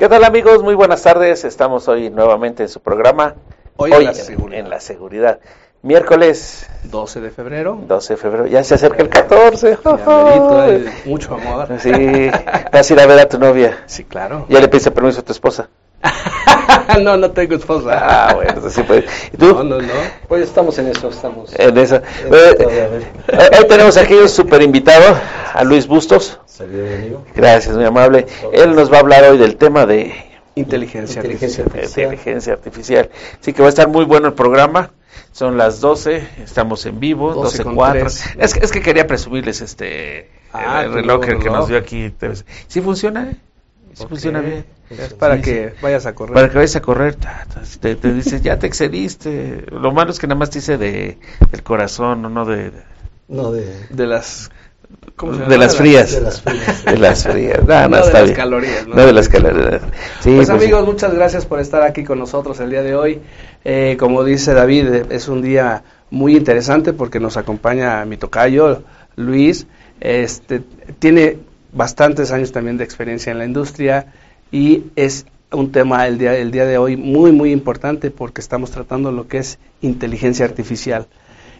¿Qué tal amigos? Muy buenas tardes. Estamos hoy nuevamente en su programa. Hoy, en, la seguridad. en la seguridad. Miércoles 12 de febrero. 12 de febrero. Ya se acerca el 14. Ya merito, hay mucho amor. Sí, vas a ir a ver a tu novia. Sí, claro. Ya le pediste permiso a tu esposa. no, no tengo esposa. Ah, bueno, sí puede. ¿Y tú? No, no, no. Pues estamos en eso, estamos. En esa. Eh, Eh. Hoy tenemos aquí un super invitado, a Luis Bustos. Amigo. Gracias, muy amable. Él nos va a hablar hoy del tema de Inteligencia, Inteligencia artificial. artificial. inteligencia artificial. Así que va a estar muy bueno el programa. Son las 12, estamos en vivo, 12 12 con 4. tres. Es que, es que quería presumirles este Ah, el reloj que, nos dio aquí. ¿Sí funciona? Funciona bien? Es para Sí, que vayas a correr. Para que vayas a correr, ta, ta, te, te dice, ya te excediste. Lo malo es que nada más te dice de, del corazón, no de, No, de, De las... ¿cómo se de llama? las frías. de las frías. De las frías. No, no, No, de está las bien. calorías, ¿no? No de las calorías. Sí, pues pues, amigos, muchas gracias por estar aquí con nosotros el día de hoy. Eh, como dice David, es un día muy interesante porque nos acompaña mi tocayo, Luis. Este, tiene bastantes años también de experiencia en la industria y es un tema el día, el día de hoy muy, muy importante porque estamos tratando lo que es inteligencia artificial.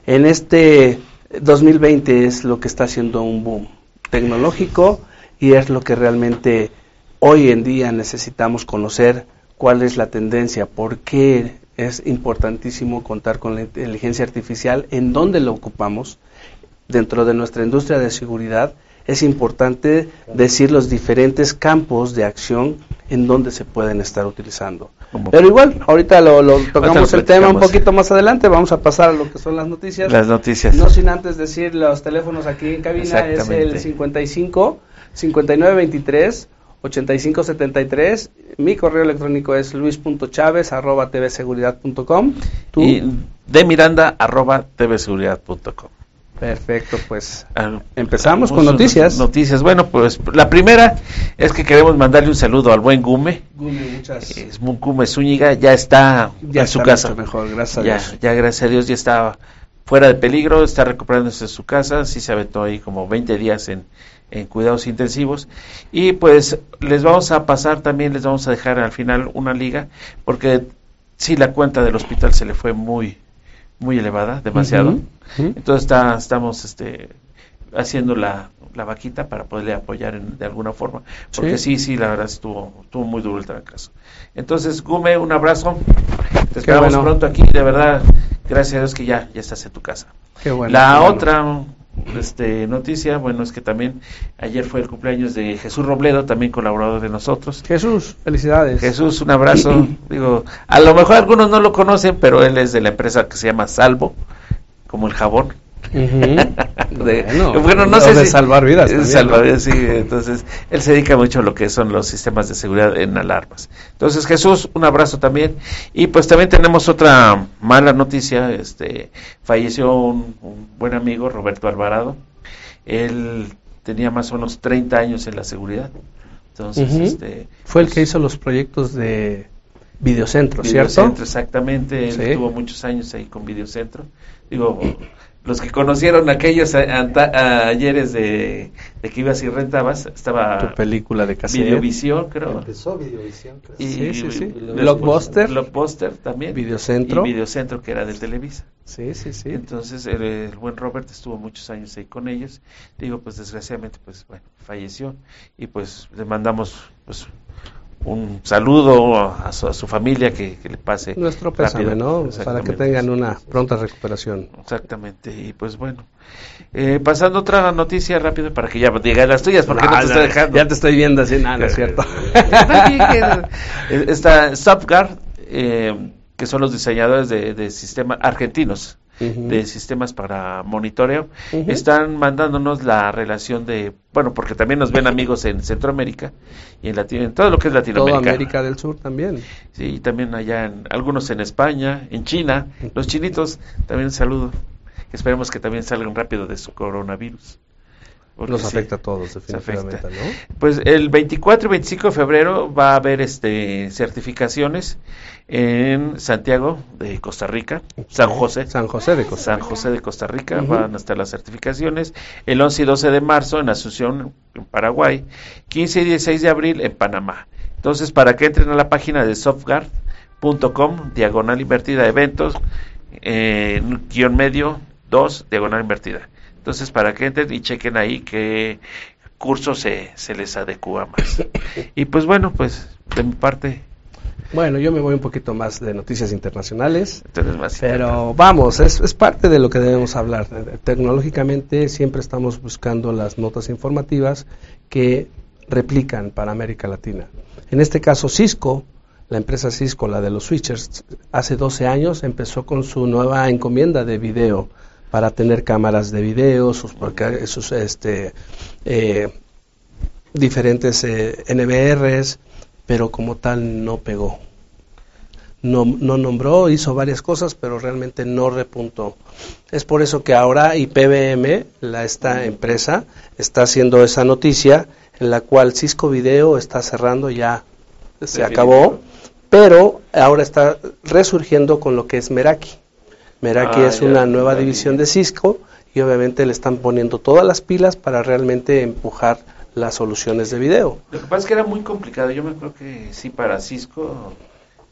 En este 2020 es lo que está haciendo un boom tecnológico y es lo que realmente hoy en día necesitamos conocer cuál es la tendencia, por qué es importantísimo contar con la inteligencia artificial, en dónde lo ocupamos dentro de nuestra industria de seguridad. Es importante decir los diferentes campos de acción en donde se pueden estar utilizando. Pero igual, ahorita lo, lo tocamos el tema un poquito más adelante, vamos a pasar a lo que son las noticias. las noticias. No sin antes decir los teléfonos aquí en cabina es el 55 5923 8573. Mi correo electrónico es luis.chaves arroba tvseguridad.com. Y de Miranda arroba tvseguridad.com. Perfecto, pues Ah, Empezamos con noticias. Noticias. Bueno, pues la primera es que queremos mandarle un saludo al buen Gume. muchas. Es Gume Zúñiga, ya está Ya en su casa. mucho mejor, gracias a ya, Dios. ya gracias a Dios ya está fuera de peligro, está recuperándose en su casa, sí se aventó ahí como 20 días en, en cuidados intensivos y pues les vamos a pasar también, les vamos a dejar al final una liga porque sí la cuenta del hospital se le fue muy muy elevada, demasiado. Entonces está, estamos este haciendo la, la vaquita para poderle apoyar en- de alguna forma, porque sí, sí, la verdad estuvo, estuvo muy duro el trancazo. Entonces, Gume, un abrazo. Te esperamos bueno. pronto aquí, de verdad, gracias a Dios que ya, ya estás en tu casa. Qué bueno. la qué bueno. Este, noticia, bueno, es que también ayer fue el cumpleaños de Jesús Robledo, también colaborador de nosotros. Jesús, felicidades. Jesús, un abrazo. Digo, a lo mejor algunos no lo conocen, pero él es de la empresa que se llama Salvo, como el jabón. De- bueno, no sé de si- salvar vidas. también, salvar ¿no? vidas, sí, entonces él se dedica mucho a lo que son los sistemas de seguridad en alarmas. Entonces Jesús, un abrazo también. Y pues también tenemos otra mala noticia, este falleció un, un buen amigo, Roberto Alvarado. Él tenía más o menos 30 años en la seguridad. Entonces, este Fue el pues, que hizo los proyectos de Videocentro, ¿cierto? Videocentro, exactamente, él Sí. estuvo muchos años ahí con Videocentro. Digo, los que conocieron aquellos a- anta- a- ayeres de, de que ibas y rentabas, estaba Tu película de cassette. Videovisión, creo. Empezó Videovisión, creo. Y, Sí, sí, sí. Blockbuster. Blockbuster también. Videocentro. Y Videocentro, que era del Televisa. Sí, sí, sí. Entonces, el, el buen Robert estuvo muchos años ahí con ellos. Digo, pues desgraciadamente, pues bueno, falleció. Y pues le mandamos pues un saludo a su, a su familia, que, que le pase. Nuestro pésame, rápido. ¿no? Para que tengan una pronta recuperación. Exactamente, y pues bueno. Eh, pasando otra noticia rápido para que ya diga las tuyas, porque no te estoy dejando. Ya te estoy viendo así, nada, no es cierto. Está Stopgard, eh, que son los diseñadores de, de sistemas argentinos, De sistemas para monitoreo, están mandándonos la relación de, bueno, porque también nos ven amigos en Centroamérica y en, Latino, en todo lo que es Toda Latinoamérica. América del Sur también. Sí, y también allá, en, algunos en España, en China, los chinitos, también un saludo. Esperemos que también salgan rápido de su coronavirus. Porque Nos sí, afecta a todos, definitivamente. ¿no? Pues el 24 y 25 de febrero va a haber este certificaciones en Santiago de Costa Rica, San José. San José de Costa San José de Costa Rica van a estar las certificaciones. El 11 y 12 de marzo en Asunción, en Paraguay. 15 y 16 de abril en Panamá. Entonces, para que entren a la página de softguard.com, diagonal invertida eventos, eh, guion medio 2, diagonal invertida. Entonces, para que entren y chequen ahí qué curso se, se les adecua más. Y pues bueno, pues de mi parte, Bueno, yo me voy un poquito más de noticias internacionales. más Pero vamos, es, es parte de lo que debemos hablar. Tecnológicamente siempre estamos buscando las notas informativas que replican para América Latina. En este caso, Cisco, la empresa Cisco, la de los switchers, hace 12 años empezó con su nueva encomienda de video para tener cámaras de video, sus, este, eh, diferentes eh, NBRs, pero como tal no pegó no, no nombró, hizo varias cosas, pero realmente no repuntó. Es por eso que ahora IPBM, la, esta empresa, está haciendo esa noticia en la cual Cisco Video está cerrando ya, se Definitivo. acabó, pero ahora está resurgiendo con lo que es Meraki. Meraki Ah, es ya, una nueva división de Cisco y obviamente le están poniendo todas las pilas para realmente empujar las soluciones de video. Lo que pasa es que era muy complicado. Yo me creo que sí, para Cisco,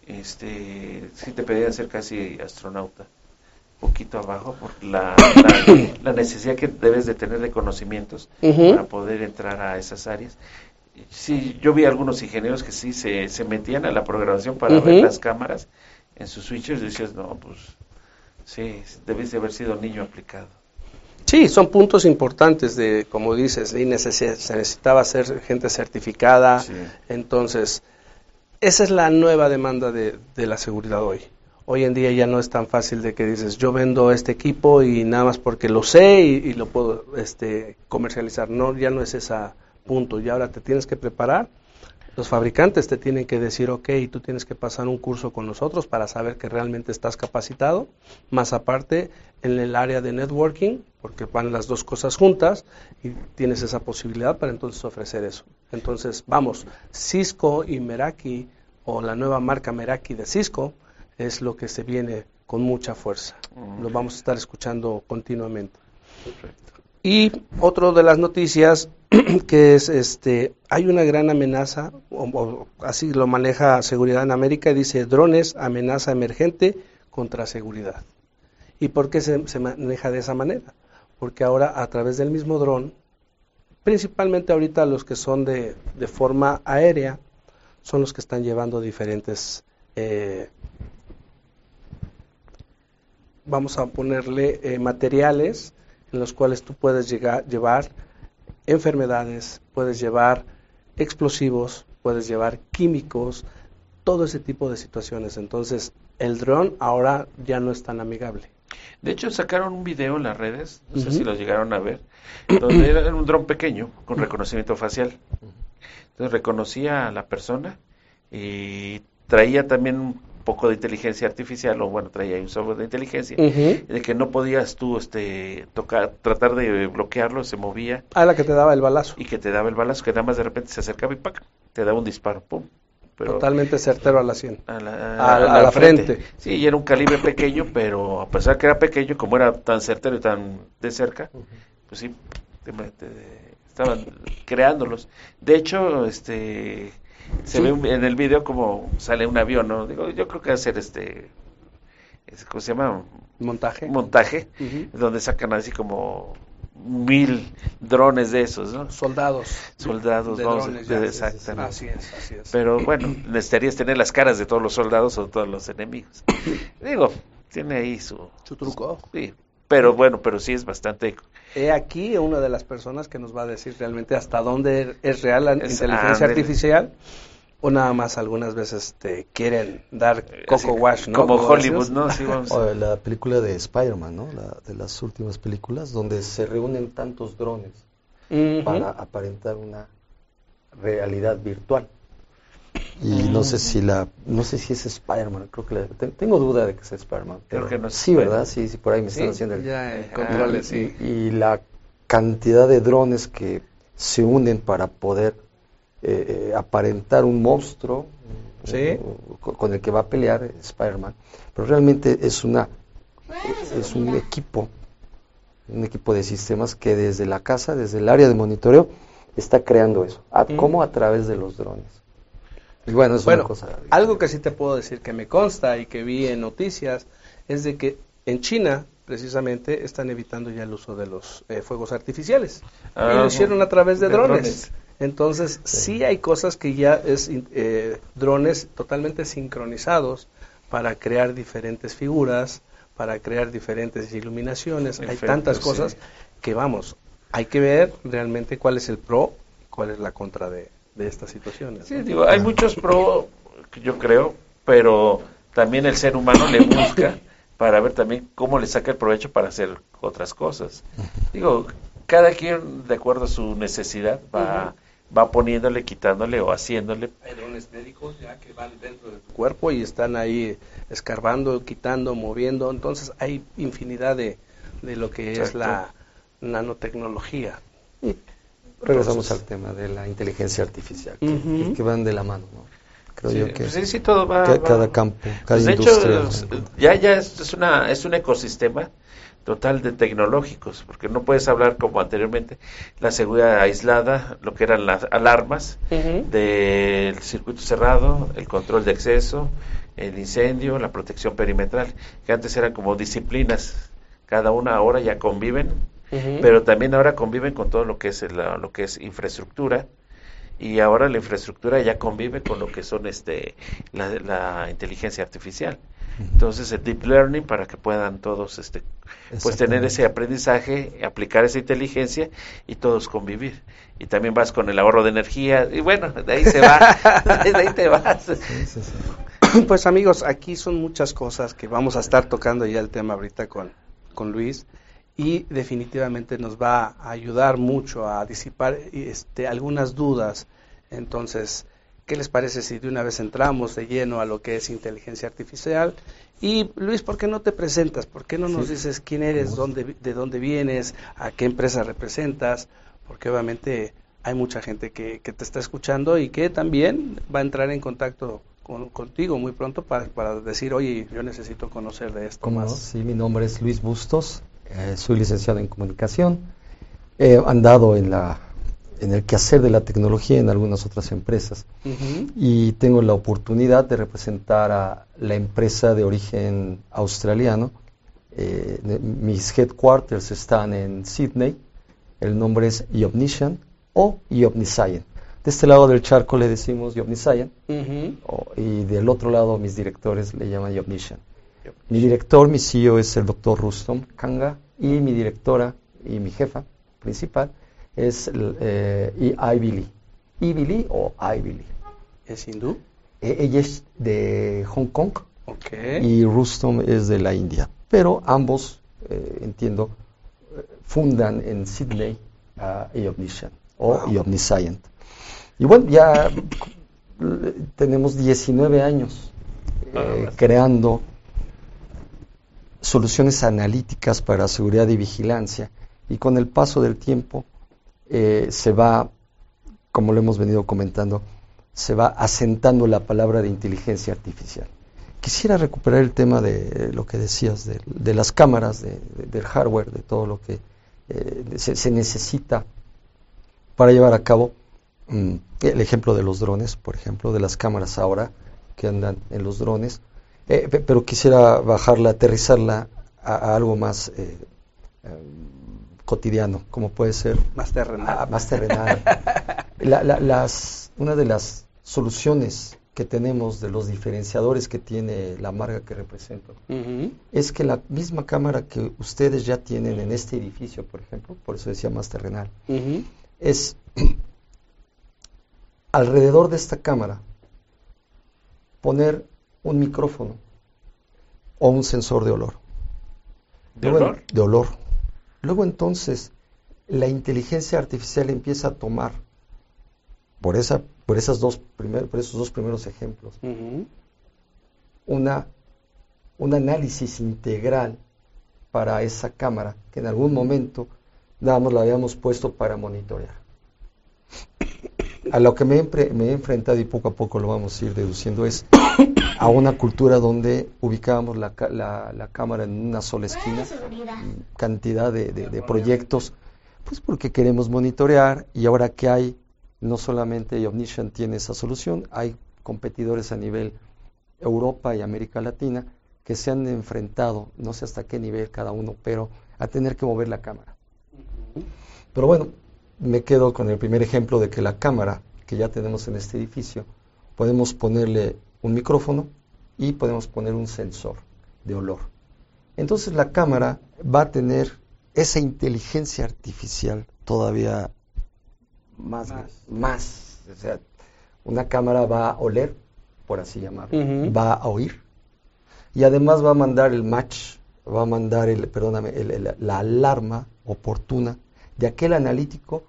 este, sí te pedían ser casi astronauta. Poquito abajo, por la, la, la necesidad que debes de tener de conocimientos para poder entrar a esas áreas. Sí, yo vi algunos ingenieros que sí se, se metían a la programación para ver las cámaras en sus switches y decías, no, pues sí, debes de haber sido niño aplicado. Sí, son puntos importantes de, como dices, se necesitaba ser gente certificada. Sí. Entonces, esa es la nueva demanda de, de la seguridad hoy. Hoy en día ya no es tan fácil de que dices, yo vendo este equipo y nada más porque lo sé y, y lo puedo este, comercializar. No, ya no es ese punto. Y ahora te tienes que preparar. Los fabricantes te tienen que decir, ok, tú tienes que pasar un curso con nosotros para saber que realmente estás capacitado. Más aparte, en el área de networking, porque van las dos cosas juntas y tienes esa posibilidad para entonces ofrecer eso. Entonces, vamos, Cisco y Meraki, o la nueva marca Meraki de Cisco, es lo que se viene con mucha fuerza. Lo vamos a estar escuchando continuamente. Y otro de las noticias que es este hay una gran amenaza o, así lo maneja seguridad en América dice drones amenaza emergente contra seguridad. ¿Y por qué se, se maneja de esa manera? Porque ahora a través del mismo dron, principalmente ahorita los que son de, de forma aérea, son los que están llevando diferentes eh, vamos a ponerle eh, materiales en los cuales tú puedes llegar, llevar enfermedades, puedes llevar explosivos, puedes llevar químicos, todo ese tipo de situaciones. Entonces, el dron ahora ya no es tan amigable. De hecho, sacaron un video en las redes, no sé si lo llegaron a ver, donde era un dron pequeño con reconocimiento facial. Entonces reconocía a la persona y traía también poco de inteligencia artificial, o bueno, traía un software de inteligencia, de que no podías tú este, tocar, tratar de bloquearlo, se movía Ah, la que te daba el balazo. y que te daba el balazo, que nada más de repente se acercaba y ¡pac! te daba un disparo, ¡pum! Pero Totalmente certero a la 100. a la, A- a la frente. Sí, y era un calibre pequeño, pero a pesar que era pequeño, como era tan certero y tan de cerca, pues sí, te- te- estaban creándolos. De hecho, este se Sí. ve un- en el video como sale un avión, ¿no? Digo, yo creo que va a ser este, es- ¿cómo se llama? Montaje. Montaje, donde sacan así como mil drones de esos, ¿no? Soldados. Soldados, de vamos, drones, de- ya. exactamente. Así es, así es. Pero bueno, necesitarías tener las caras de todos los soldados o de todos los enemigos. Digo, tiene ahí su... Su truco. Sí, pero bueno, pero sí es bastante... He aquí una de las personas que nos va a decir realmente hasta dónde es real la Es- inteligencia artificial o nada más algunas veces te quieren dar coco así, wash, ¿no? Como Hollywood. ¿no? Sí, vamos. O la película de Spider-Man, ¿no? La, de las últimas películas, donde se reúnen tantos drones para aparentar una realidad virtual. Y no sé si la, no sé si es Spider-Man, creo que la- te- tengo duda de que sea Spider-Man. Creo pero que no es Sí. ¿verdad? Sí, sí, por ahí me están Sí, haciendo el... ya eh, Ah, controles, sí. y, y la cantidad de drones que se unen para poder eh, eh, aparentar un monstruo Sí. eh, con, con el que va a pelear Spider-Man. Pero realmente es una es un equipo, un equipo de sistemas que desde la casa, desde el área de monitoreo, está creando eso. A- Mm. ¿Cómo? A través de los drones. Y bueno, es Bueno, una cosa. algo que sí te puedo decir que me consta y que vi en noticias es de que en China precisamente están evitando ya el uso de los eh, fuegos artificiales y Ah, lo hicieron a través de, de drones. drones. Entonces sí. hay cosas que ya es eh, drones totalmente sincronizados para crear diferentes figuras, para crear diferentes iluminaciones. hay tantas cosas sí. que vamos, hay que ver realmente cuál es el pro y cuál es la contra de, de estas situaciones. Sí, ¿no? digo, hay muchos pro, yo creo, pero también el ser humano le busca para ver también cómo le saca el provecho para hacer otras cosas. Digo, cada quien, de acuerdo a su necesidad, va, va poniéndole, quitándole o haciéndole. Hay drones médicos ya que van dentro de tu cuerpo y están ahí escarbando, quitando, moviendo. Entonces hay infinidad de, de lo que es Exacto. la nanotecnología. Y regresamos Entonces- al tema de la inteligencia artificial, que, van de la mano, ¿no? Creo Sí, yo que pues sí, sí, todo va, ca- va- cada campo, cada Pues de industria. hecho, es- ya, ya es, es una, es un ecosistema total de tecnológicos, porque no puedes hablar como anteriormente, la seguridad aislada, lo que eran las alarmas del circuito cerrado, el control de acceso, el incendio, la protección perimetral, que antes eran como disciplinas, cada una ahora ya conviven, Pero también ahora conviven con todo lo que es el- lo que es infraestructura y ahora la infraestructura ya convive con lo que son este la, la inteligencia artificial. Entonces el deep learning para que puedan todos este pues tener ese aprendizaje aplicar esa inteligencia y todos convivir. Y también vas con el ahorro de energía y bueno de ahí se va de ahí te vas. Sí, sí, sí. Pues amigos, aquí son muchas cosas que vamos a estar tocando ya el tema ahorita con, con Luis y definitivamente nos va a ayudar mucho a disipar este, algunas dudas. Entonces, ¿qué les parece si de una vez entramos de lleno a lo que es inteligencia artificial? Y Luis, ¿por qué no te presentas? ¿Por qué no nos Sí. dices quién eres, dónde, de dónde vienes, a qué empresa representas? Porque obviamente hay mucha gente que, que te está escuchando y que también va a entrar en contacto con- contigo muy pronto para, para decir, oye, yo necesito conocer de esto más. Sí, mi nombre es Luis Bustos, eh, soy licenciado en comunicación, he andado en, la, en el quehacer de la tecnología en algunas otras empresas y tengo la oportunidad de representar a la empresa de origen australiano. Eh, mis headquarters están en Sydney, el nombre es Iomniscian o Iomniscient. De este lado del charco le decimos Iomniscient Ujú. o- y del otro lado mis directores le llaman Iomniscian. Mi director, mi CEO es el doctor Rustom Kanga y mi directora y mi jefa principal es eh, Ivy Lee. Ivy Lee o Ivy Lee. ¿Es hindú? Eh, ella es de Hong Kong Ok. y Rustom es de la India. Pero ambos, eh, entiendo, fundan en Sydney a Iomniscient o Wow. Y bueno, ya tenemos 19 años eh, creando soluciones analíticas para seguridad y vigilancia y con el paso del tiempo eh, se va, como lo hemos venido comentando, se va asentando la palabra de inteligencia artificial. Quisiera recuperar el tema de lo que decías, de, las cámaras, de- de- del hardware, de todo lo que eh, se, se necesita para llevar a cabo mm, el ejemplo de los drones, por ejemplo, de las cámaras ahora que andan en los drones, Eh, pe- pero quisiera bajarla, aterrizarla a, a algo más eh, em, cotidiano, como puede ser Más terrenal. Ah, más terrenal. La- la- las, una de las soluciones que tenemos de los diferenciadores que tiene la marca que represento es que la misma cámara que ustedes ya tienen en este edificio, por ejemplo, por eso decía más terrenal, es alrededor de esta cámara poner un micrófono o un sensor de olor. ¿De Luego- olor? De olor. Luego entonces la inteligencia artificial empieza a tomar por esa por esas dos primer- por esos dos primeros ejemplos una un análisis integral para esa cámara que en algún momento nada más la habíamos puesto para monitorear. A lo que me me he enfrentado y poco a poco lo vamos a ir deduciendo es a una cultura donde ubicábamos la, ca- la- la cámara en una sola esquina, y cantidad de, de- de proyectos, pues porque queremos monitorear y ahora que hay, no solamente Omniscient tiene esa solución, hay competidores a nivel Europa y América Latina que se han enfrentado, no sé hasta qué nivel cada uno, pero a tener que mover la cámara. Pero bueno, me quedo con el primer ejemplo de que la cámara que ya tenemos en este edificio, podemos ponerle un micrófono y podemos poner un sensor de olor. Entonces la cámara va a tener esa inteligencia artificial todavía más, más. O sea, una cámara va a oler, por así llamarlo, va a oír y además va a mandar el match, va a mandar el, perdóname, la alarma oportuna de aquel analítico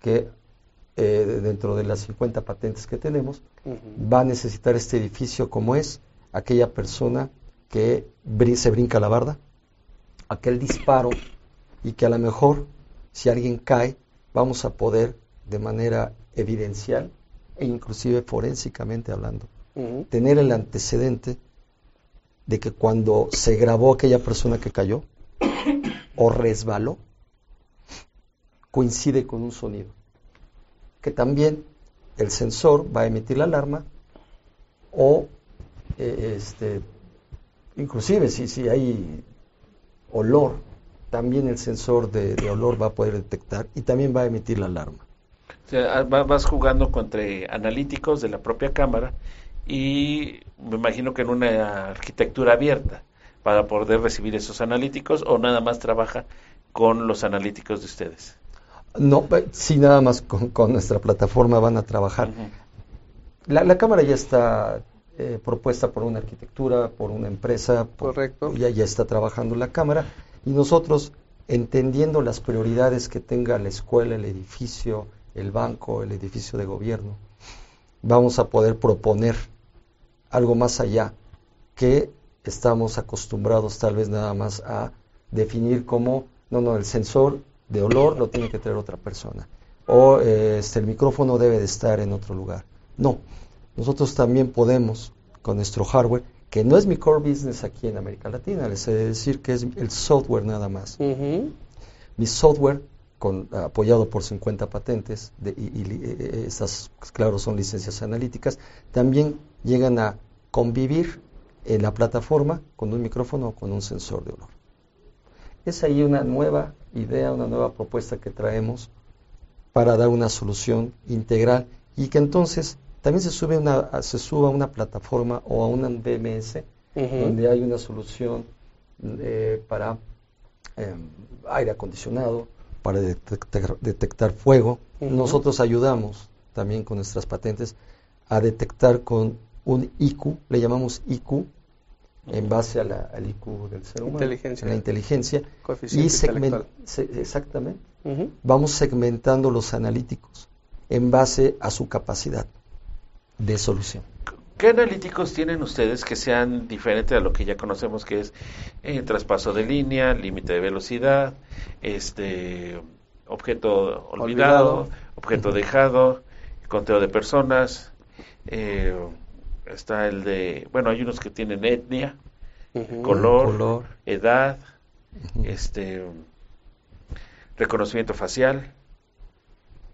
que eh, dentro de las 50 patentes que tenemos va a necesitar este edificio como es aquella persona que se brinca la barda, aquel disparo y que a lo mejor si alguien cae vamos a poder de manera evidencial e inclusive forensicamente hablando tener el antecedente de que cuando se grabó aquella persona que cayó o resbaló coincide con un sonido que también el sensor va a emitir la alarma o eh, este inclusive si, si hay olor también el sensor de, olor va a poder detectar y también va a emitir la alarma. O sea, vas jugando contra analíticos de la propia cámara y me imagino que en una arquitectura abierta para poder recibir esos analíticos o nada más trabaja con los analíticos de ustedes. No, sí, nada más con, nuestra plataforma van a trabajar. la, cámara ya está eh, propuesta por una arquitectura, por una empresa. Correcto. Ya, ya está trabajando la cámara y nosotros, entendiendo las prioridades que tenga la escuela, el edificio, el banco, el edificio de gobierno, vamos a poder proponer algo más allá que estamos acostumbrados tal vez nada más a definir como, no, no, el sensor de olor lo tiene que traer otra persona. O este, el micrófono debe de estar en otro lugar. No, nosotros también podemos, con nuestro hardware, que no es mi core business aquí en América Latina, les he de decir que es el software nada más. Mi software, con, apoyado por 50 patentes, de, y, y, eh, eh, esas, claro, son licencias analíticas, también llegan a convivir en la plataforma con un micrófono o con un sensor de olor. Es ahí una nueva idea, una nueva propuesta que traemos para dar una solución integral y que entonces también se sube una se suba a una plataforma o a un BMS donde hay una solución eh, para em, aire acondicionado, para detectar, fuego. Nosotros ayudamos también con nuestras patentes a detectar con un IQ, le llamamos IQ, en base a la, al IQ del ser humano, inteligencia. la inteligencia, y exactamente, vamos segmentando los analíticos en base a su capacidad de solución. ¿Qué analíticos tienen ustedes que sean diferentes a lo que ya conocemos que es eh, traspaso de línea, límite de velocidad, este objeto olvidado, objeto dejado, conteo de personas, eh, está el de, bueno, hay unos que tienen etnia, color, edad, este reconocimiento facial,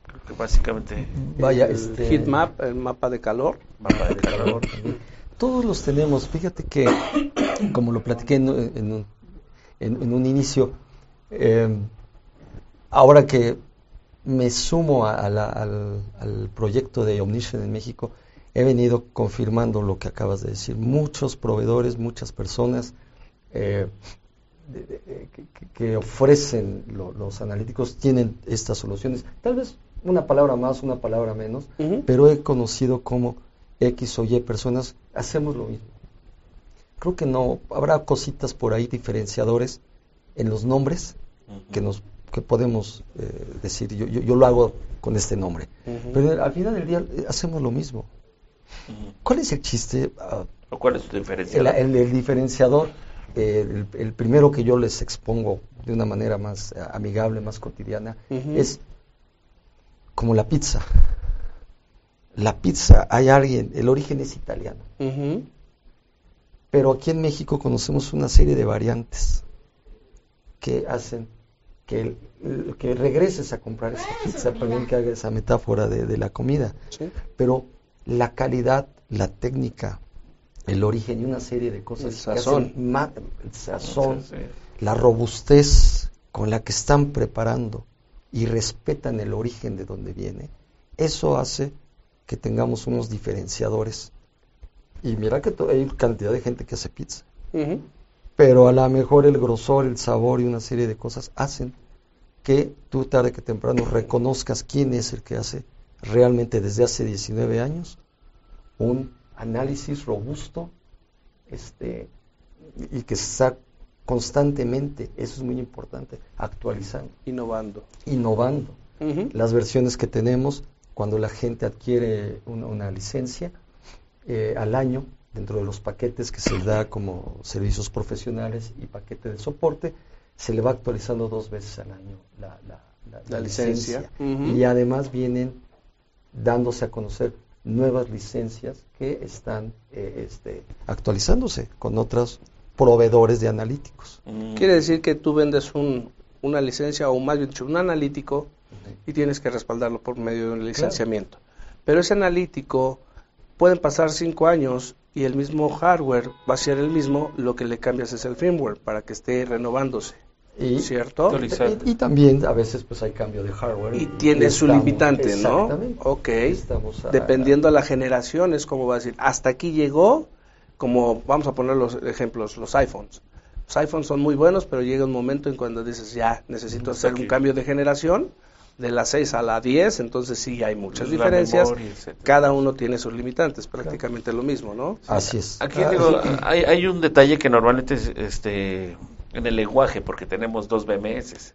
creo que básicamente vaya el este heat map, el mapa de calor, mapa de calor. Todos los tenemos, fíjate que como lo platiqué en, un, en, un, inicio, eh, ahora que me sumo al, al, proyecto de Omniscient en México, he venido confirmando lo que acabas de decir. Muchos proveedores, muchas personas eh, que, ofrecen los analíticos tienen estas soluciones. Tal vez una palabra más, una palabra menos, pero he conocido como X o Y personas hacemos lo mismo. Creo que no, habrá cositas por ahí diferenciadores en los nombres que nos que podemos eh, decir, yo, yo, lo hago con este nombre. Pero al final del día eh, hacemos lo mismo. ¿Cuál es el chiste? Ah, ¿O cuál es su diferenciador? El, diferenciador, el, primero que yo les expongo de una manera más eh, amigable, más cotidiana, es como la pizza. La pizza, hay alguien, el origen es italiano. Pero aquí en México conocemos una serie de variantes que hacen que, que regreses a comprar esa pizza, también que haga esa metáfora de, la comida. Pero la calidad la técnica, el origen y una serie de cosas. El que hacen sazón. el sazón, Sí, la robustez con la que están preparando y respetan el origen de donde viene, eso hace que tengamos unos diferenciadores. Y mira que hay cantidad de gente que hace pizza, pero a lo mejor el grosor, el sabor y una serie de cosas hacen que tú tarde que temprano reconozcas quién es el que hace realmente desde hace 19 años un análisis robusto este, y que está constantemente, eso es muy importante, actualizando, Innovando. innovando. Las versiones que tenemos cuando la gente adquiere una, una licencia eh, al año, dentro de los paquetes que se le da como servicios profesionales y paquete de soporte, se le va actualizando dos veces al año la, la- la- licencia. Y además vienen dándose a conocer nuevas licencias que están eh, este, actualizándose con otros proveedores de analíticos. Mm. Quiere decir que tú vendes un, una licencia o más bien dicho un analítico y tienes que respaldarlo por medio de un licenciamiento. Pero ese analítico pueden pasar cinco años y el mismo hardware va a ser el mismo, lo que le cambias es el firmware para que esté renovándose, Y, ¿cierto? Y, y también a veces pues hay cambio de hardware. Y tiene su estamos- limitante, ¿no? Exactamente. Ok. Estamos a- Dependiendo a la generación es como va a decir, hasta aquí llegó, como vamos a poner los ejemplos, los iPhones. Los iPhones son muy buenos, pero llega un momento en cuando dices, ya, necesito Hasta hacer un cambio de generación, de la 6 a la 10, entonces sí hay muchas La diferencias. memoria. Cada uno tiene sus limitantes, prácticamente lo mismo, ¿no? Así es. Aquí Ah, digo, sí. hay, hay un detalle que normalmente es este en el lenguaje, porque tenemos dos BMS.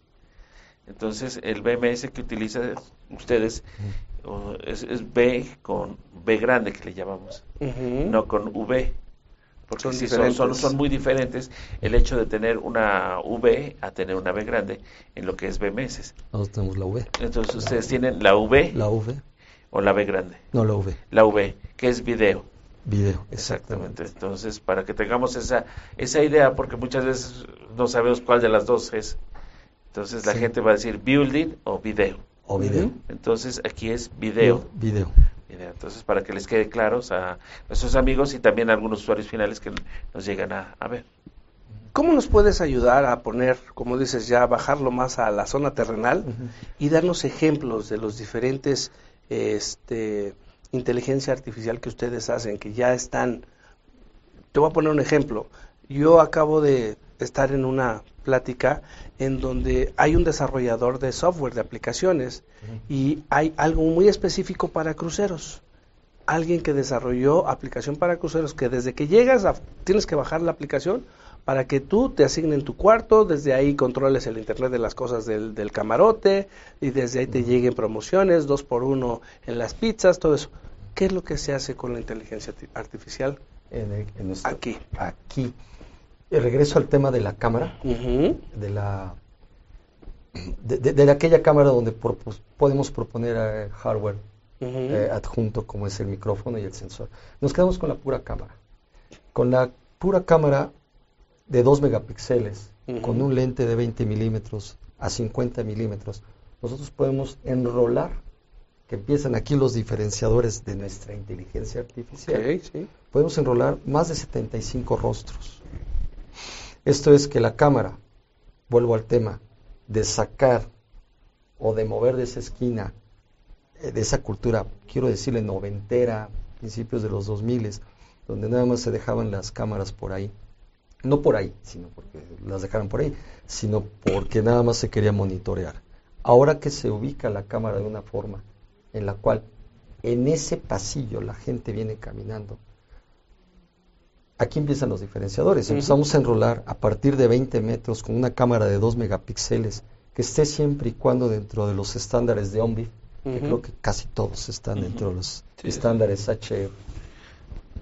Entonces, el BMS que utilizan ustedes es, es B con B grande que le llamamos, no con V. Porque Son sí son, son, diferentes. son muy diferentes el hecho de tener una V a tener una B grande en lo que es BMS. Nosotros tenemos la V. Entonces, ustedes tienen la V La V. o la B grande. No, la V. La V, que es video. Video. Exactamente. Entonces, para que tengamos esa esa idea, porque muchas veces no sabemos cuál de las dos es. Entonces, la Sí. gente va a decir building o video. O video. Entonces, aquí es video. Video. Video. Entonces, para que les quede claro a nuestros amigos y también a algunos usuarios finales que nos llegan a, a ver. ¿Cómo nos puedes ayudar a poner, como dices, ya bajarlo más a la zona terrenal y darnos ejemplos de los diferentes este, inteligencia artificial que ustedes hacen, que ya están... Te voy a poner un ejemplo. Yo acabo de estar en una plática en donde hay un desarrollador de software, de aplicaciones, y hay algo muy específico para cruceros. Alguien que desarrolló aplicación para cruceros, que desde que llegas a- tienes que bajar la aplicación para que tú te asignen tu cuarto, desde ahí controles el internet de las cosas del, del camarote y desde ahí te lleguen promociones, dos por uno en las pizzas, todo eso. ¿Qué es lo que se hace con la inteligencia arti- artificial? En el- en nuestro- Aquí. Aquí. Y regreso al tema de la cámara. De la de, de- de aquella cámara donde propos- podemos proponer eh, hardware eh, adjunto como es el micrófono y el sensor. Nos quedamos con la pura cámara. Con la pura cámara de 2 megapíxeles, con un lente de 20 milímetros a 50 milímetros, nosotros podemos enrolar, que empiezan aquí los diferenciadores de nuestra inteligencia artificial sí. podemos enrolar más de 75 rostros. Esto es que la cámara, vuelvo al tema, de sacar o de mover de esa esquina, eh, de esa cultura, quiero decirle noventera, principios de los 2000, donde nada más se dejaban las cámaras por ahí. No por ahí, sino porque las dejaran por ahí, sino porque nada más se quería monitorear. Ahora que se ubica la cámara de una forma en la cual en ese pasillo la gente viene caminando, aquí empiezan los diferenciadores. Empezamos a enrolar a partir de 20 metros con una cámara de 2 megapíxeles que esté siempre y cuando dentro de los estándares de OMBI, que creo que casi todos están dentro de los Sí, estándares H. Entonces,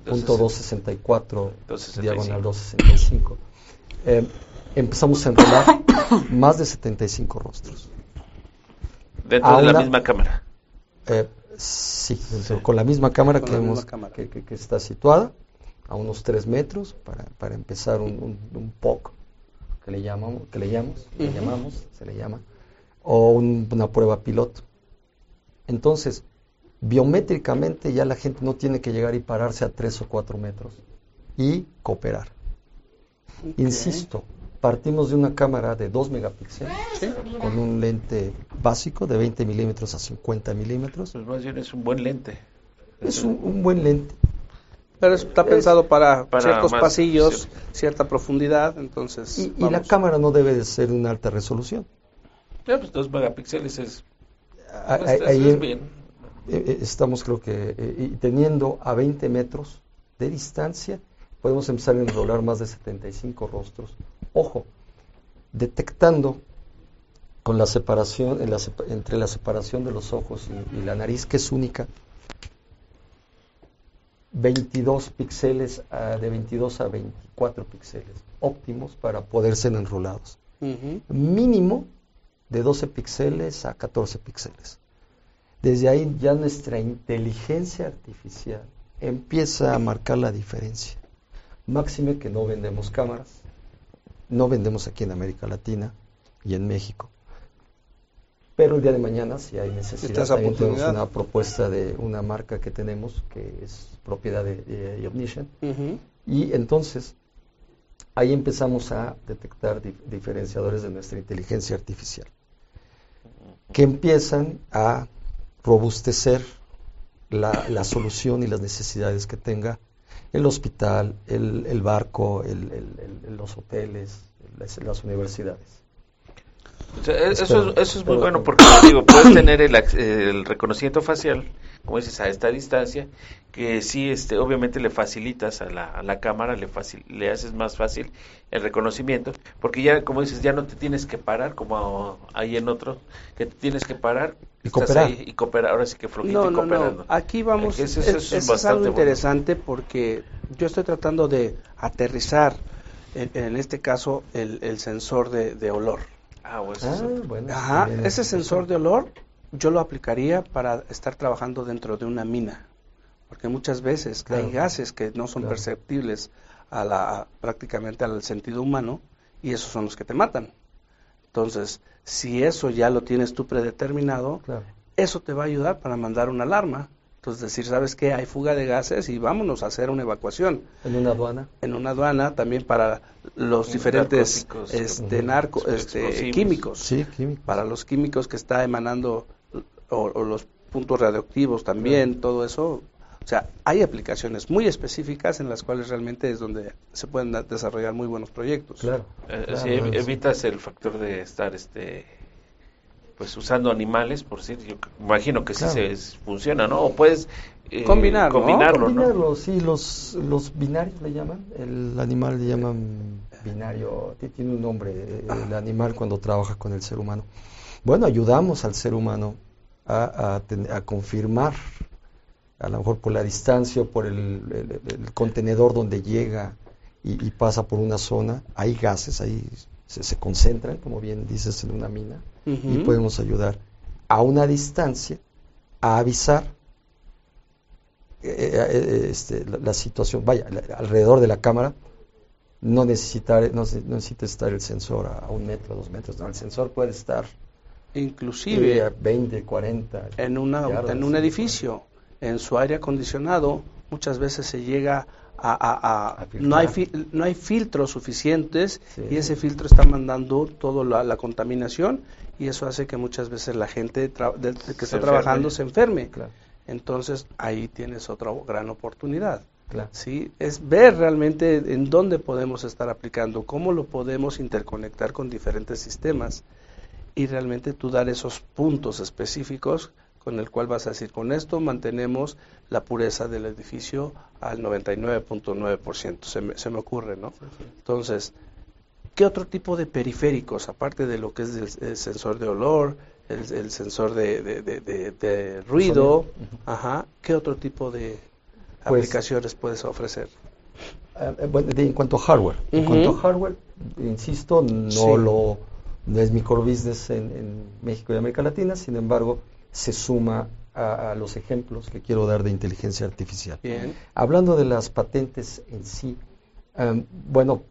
Punto 264, 265. diagonal 265. Eh, empezamos a enrolar más de 75 rostros. Dentro de la misma cámara. Eh, sí, con la misma cámara, Con que, la hemos- misma cámara. Que, que- que está situada a unos 3 metros para, para empezar un, un, un POC que le llamamos, que le llamamos, le llamamos, se le llama, o un- una prueba piloto. Entonces, Biométricamente ya la gente no tiene que llegar y pararse a tres o cuatro metros y cooperar. Insisto, partimos de una cámara de 2 megapíxeles con un lente básico de 20 milímetros a 50 milímetros. Pues más bien es un buen lente. Es un, un buen lente. Pero está pensado para, para ciertos más- pasillos, cierto. cierta profundidad, entonces... Y, y la cámara no debe de ser una alta resolución. Ya, pues dos megapíxeles es, pues, ahí es bien. Eh, eh, estamos creo que eh, y teniendo a 20 metros de distancia podemos empezar a enrolar más de 75 rostros. Ojo, detectando con la separación en la entre la separación de los ojos y, y la nariz que es única 22 píxeles a- de 22 a 24 píxeles óptimos para poder ser enrolados mínimo de 12 píxeles a 14 píxeles. Desde ahí ya nuestra inteligencia artificial empieza a marcar la diferencia. Máxime que no vendemos cámaras, no vendemos aquí en América Latina y en México. Pero el día de mañana, si hay necesidad, también tenemos una propuesta de una marca que tenemos que es propiedad de, de Omniscient. Y entonces ahí empezamos a detectar dif- diferenciadores de nuestra inteligencia artificial, que empiezan a robustecer la, la solución y las necesidades que tenga el hospital, el, el barco, el- el- los hoteles, las universidades. O sea, e- eso, Espero- es, eso es muy bueno que- porque, digo, puedes tener el, el reconocimiento facial, como dices, a esta distancia, que sí, este, obviamente le facilitas a la, a la cámara, le, facil- le haces más fácil el reconocimiento, porque ya, como dices, ya no te tienes que parar, como ahí en otro, que te tienes que parar Y estás cooperar. ahí y cooperar, ahora sí que flojito No, y cooperando. no. Aquí vamos. Eso- es, eso es es bastante algo bueno. interesante porque yo estoy tratando de aterrizar, en, en este caso, el, el sensor de, de olor. Ah, bueno, Ah, es- bueno, Ajá, ese es- sensor de olor yo lo aplicaría para estar trabajando dentro de una mina, porque muchas veces Claro. hay gases que no son Claro. perceptibles a la, prácticamente al sentido humano y esos son los que te matan. Entonces, si eso ya lo tienes tú predeterminado, Claro. eso te va a ayudar para mandar una alarma. Entonces, decir, ¿sabes qué? Hay fuga de gases y vámonos a hacer una evacuación. En una aduana. En una aduana también para los diferentes este, narco, este, químicos Sí, químico. para los químicos que está emanando o, o los puntos radioactivos también, todo eso. O sea, hay aplicaciones muy específicas en las cuales realmente es donde se pueden desarrollar muy buenos proyectos. Claro. Eh, claro, es- evitas el factor de estar este pues usando animales por decir yo imagino que Claro. sí se es- funciona no o puedes eh, Combinar, ¿no? combinarlo no Combinarlo, sí, los, los binarios le llaman, el animal le llaman binario, ti- tiene un nombre, eh, el animal cuando trabaja con el ser humano. Bueno, ayudamos al ser humano a, a ten- a confirmar, a lo mejor por la distancia o por el, el- el contenedor donde llega y, y pasa por una zona, hay gases, ahí se, se concentran, como bien dices, en una mina, y podemos ayudar a una distancia a avisar eh, eh, este, la, la situación, vaya, la- alrededor de la cámara, no, necesitar, no, no necesita estar el sensor a, a un metro, dos metros, no, el sensor puede estar Inclusive eh, a 20, 40. en, una, yardas, en un edificio, en su aire acondicionado, muchas veces se llega a... a- no, hay fi- no hay filtros suficientes Sí. y ese filtro está mandando toda la, la contaminación y eso hace que muchas veces la gente tra- de- de que Se está enferme. trabajando se enferme. Claro, Entonces ahí tienes otra gran oportunidad. claro. ¿sí? Es ver realmente en dónde podemos estar aplicando, cómo lo podemos interconectar con diferentes sistemas y realmente tú dar esos puntos específicos con el cual vas a decir, con esto mantenemos la pureza del edificio al 99.9%, se me, se me ocurre, ¿no? Entonces, ¿qué otro tipo de periféricos, aparte de lo que es el, el sensor de olor, el, el sensor de, de- de- de- de ruido, ajá, qué otro tipo de Pues- aplicaciones puedes ofrecer? Ah, eh, bueno, en cuanto a hardware, en cuanto a hardware, insisto, no Sí. lo no es business en, en México y América Latina, sin embargo, se suma a, a los ejemplos que quiero dar de inteligencia artificial. Bien. Hablando de las patentes en sí, em, bueno,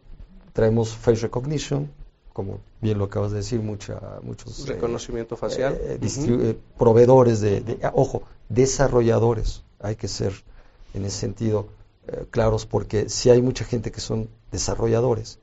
traemos face recognition como bien lo acabas de decir, mucha, muchos... eh, Reconocimiento facial. Eh, eh, proveedores de, ah, ojo, desarrolladores, hay que ser en ese sentido claros, porque si hay mucha gente que son desarrolladores,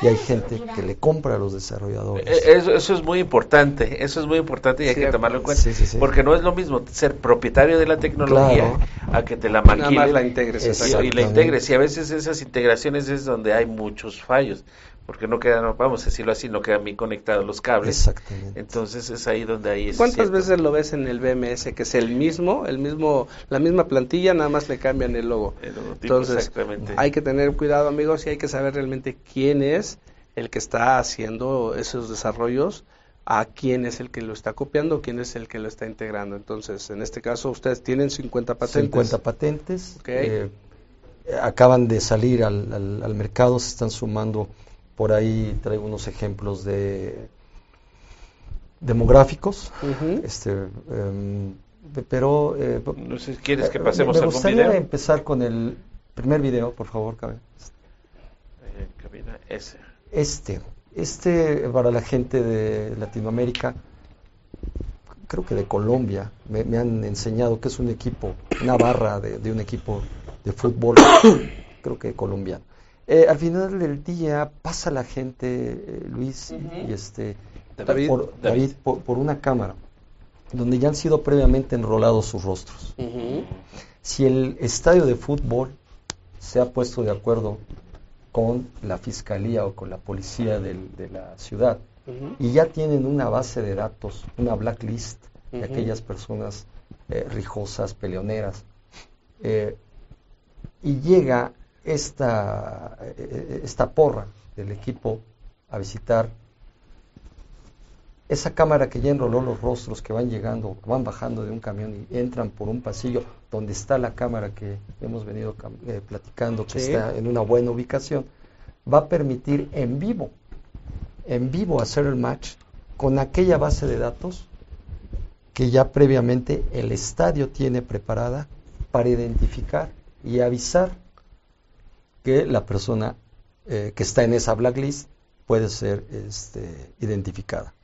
y hay gente que le compra a los desarrolladores. Eh, eso, eso es muy importante, eso es muy importante y hay que tomarlo en cuenta, porque no es lo mismo ser propietario de la tecnología a que te la maquile la integres y, la integres. Y a veces esas integraciones es donde hay muchos fallos porque no quedan, vamos a decirlo así, no quedan bien conectados los cables. Exactamente. Entonces es ahí donde hay ¿Cuántas veces lo ves en el BMS que es el mismo, el mismo, la misma plantilla, nada más le cambian el logo? Entonces hay que tener cuidado, amigos, y hay que saber realmente quién es el que está haciendo esos desarrollos, a quién es el que lo está copiando, quién es el que lo está integrando. Entonces, en este caso, ustedes tienen 50 patentes. 50 patentes. Eh, acaban de salir al, al mercado, se están sumando por ahí traigo unos ejemplos de demográficos. este, em, pero... Eh, no sé si quieres que eh, pasemos me, me gustaría empezar con el primer video, por favor, cabe. Eh, este, este para la gente de Latinoamérica, creo que de Colombia, me, han enseñado que es un equipo, una barra de, de un equipo de fútbol, creo que colombiano. Eh, al final del día pasa la gente, eh, Luis, y este, David, por, una cámara, donde ya han sido previamente enrolados sus rostros. Si el estadio de fútbol se ha puesto de acuerdo con la fiscalía o con la policía de la ciudad y ya tienen una base de datos, una blacklist de aquellas personas eh, rijosas, peleoneras, y llega esta, esta porra del equipo a visitar esa cámara que ya enroló los rostros que van llegando, van bajando de un camión y entran por un pasillo donde está la cámara que hemos venido eh, platicando, que está en una buena ubicación, va a permitir en vivo, en vivo hacer el match con aquella base de datos que ya previamente el estadio tiene preparada para identificar y avisar que la persona eh, que está en esa blacklist puede ser este, identificada.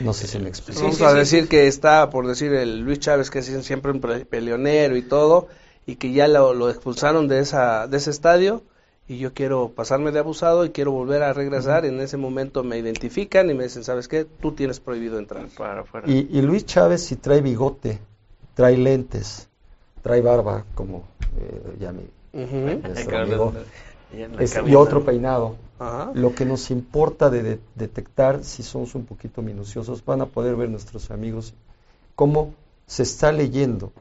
No sé si me explico. Vamos a decir que está, por decir, el Luis Chávez, que es siempre un peleonero y todo, y que ya lo, expulsaron de, esa, de ese estadio, y yo quiero pasarme de abusado y quiero volver a regresar. En ese momento me identifican y me dicen, ¿sabes qué? Tú tienes prohibido entrar. Para Y, Luis Chávez, si trae bigote, trae lentes, trae barba, como eh, ya y otro peinado. Lo que nos importa de, detectar, si somos un poquito minuciosos, van a poder ver nuestros amigos cómo se está leyendo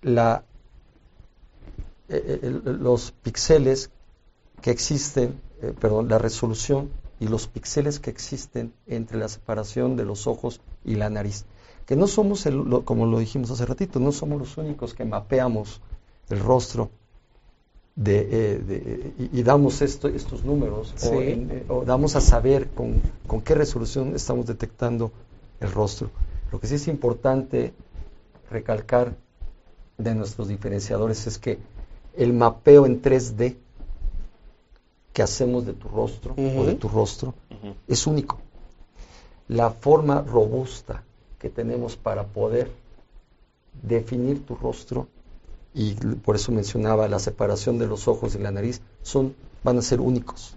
la, eh, eh, los píxeles que existen, eh, perdón, la resolución y los píxeles que existen entre la separación de los ojos y la nariz. Que no somos, el, como lo dijimos hace ratito, no somos los únicos que mapeamos el rostro de, eh, y, damos esto, estos números eh, o, damos a saber con, con, qué resolución estamos detectando el rostro. Lo que sí es importante recalcar de nuestros diferenciadores es que el mapeo en 3D que hacemos de tu rostro o de tu rostro es único. La forma robusta que tenemos para poder definir tu rostro y por eso mencionaba la separación de los ojos y la nariz, son, van a ser únicos.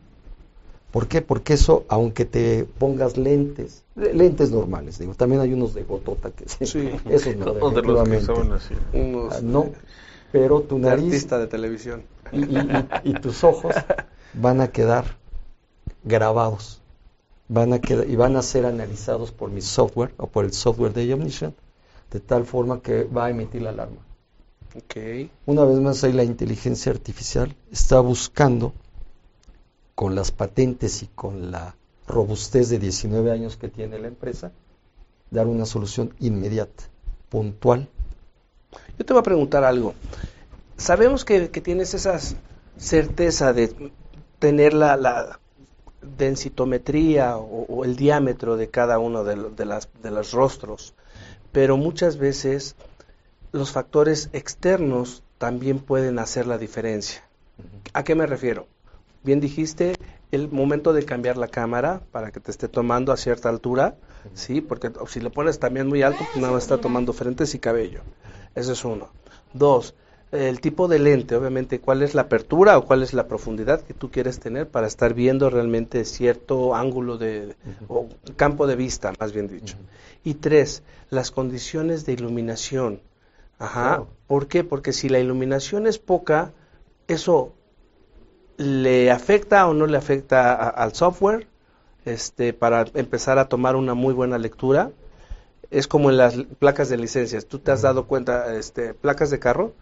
¿Por qué? Porque eso, aunque te pongas lentes, lentes normales, digo, también hay unos de gotota que sí, esos no, de los que son así. Ah, no, pero tu nariz artista de televisión y, tus ojos van a quedar grabados, van a quedar y van a ser analizados por mi software o por el software de Omniscient, de tal forma que va a emitir la alarma. Una vez más ahí la inteligencia artificial está buscando con las patentes y con la robustez de 19 años que tiene la empresa, dar una solución inmediata, puntual. Yo te voy a preguntar algo. Sabemos que, tienes esa certeza de tener la, densitometría o, el diámetro de cada uno de, de, las, de los rostros, pero muchas veces los factores externos también pueden hacer la diferencia. ¿A qué me refiero? Bien dijiste, el momento de cambiar la cámara para que te esté tomando a cierta altura, ¿sí? Porque si lo pones también muy alto, pues nada más está tomando frentes y cabello. Eso es uno. Dos, el tipo de lente, obviamente, cuál es la apertura o cuál es la profundidad que tú quieres tener para estar viendo realmente cierto ángulo de, o campo de vista, más bien dicho. Y tres, las condiciones de iluminación. Ajá. ¿Por qué? Porque si la iluminación es poca, eso le afecta o no le afecta al software este, para empezar a tomar una muy buena lectura. Es como en las placas de licencias. Tú te has dado cuenta, este, placas de carro,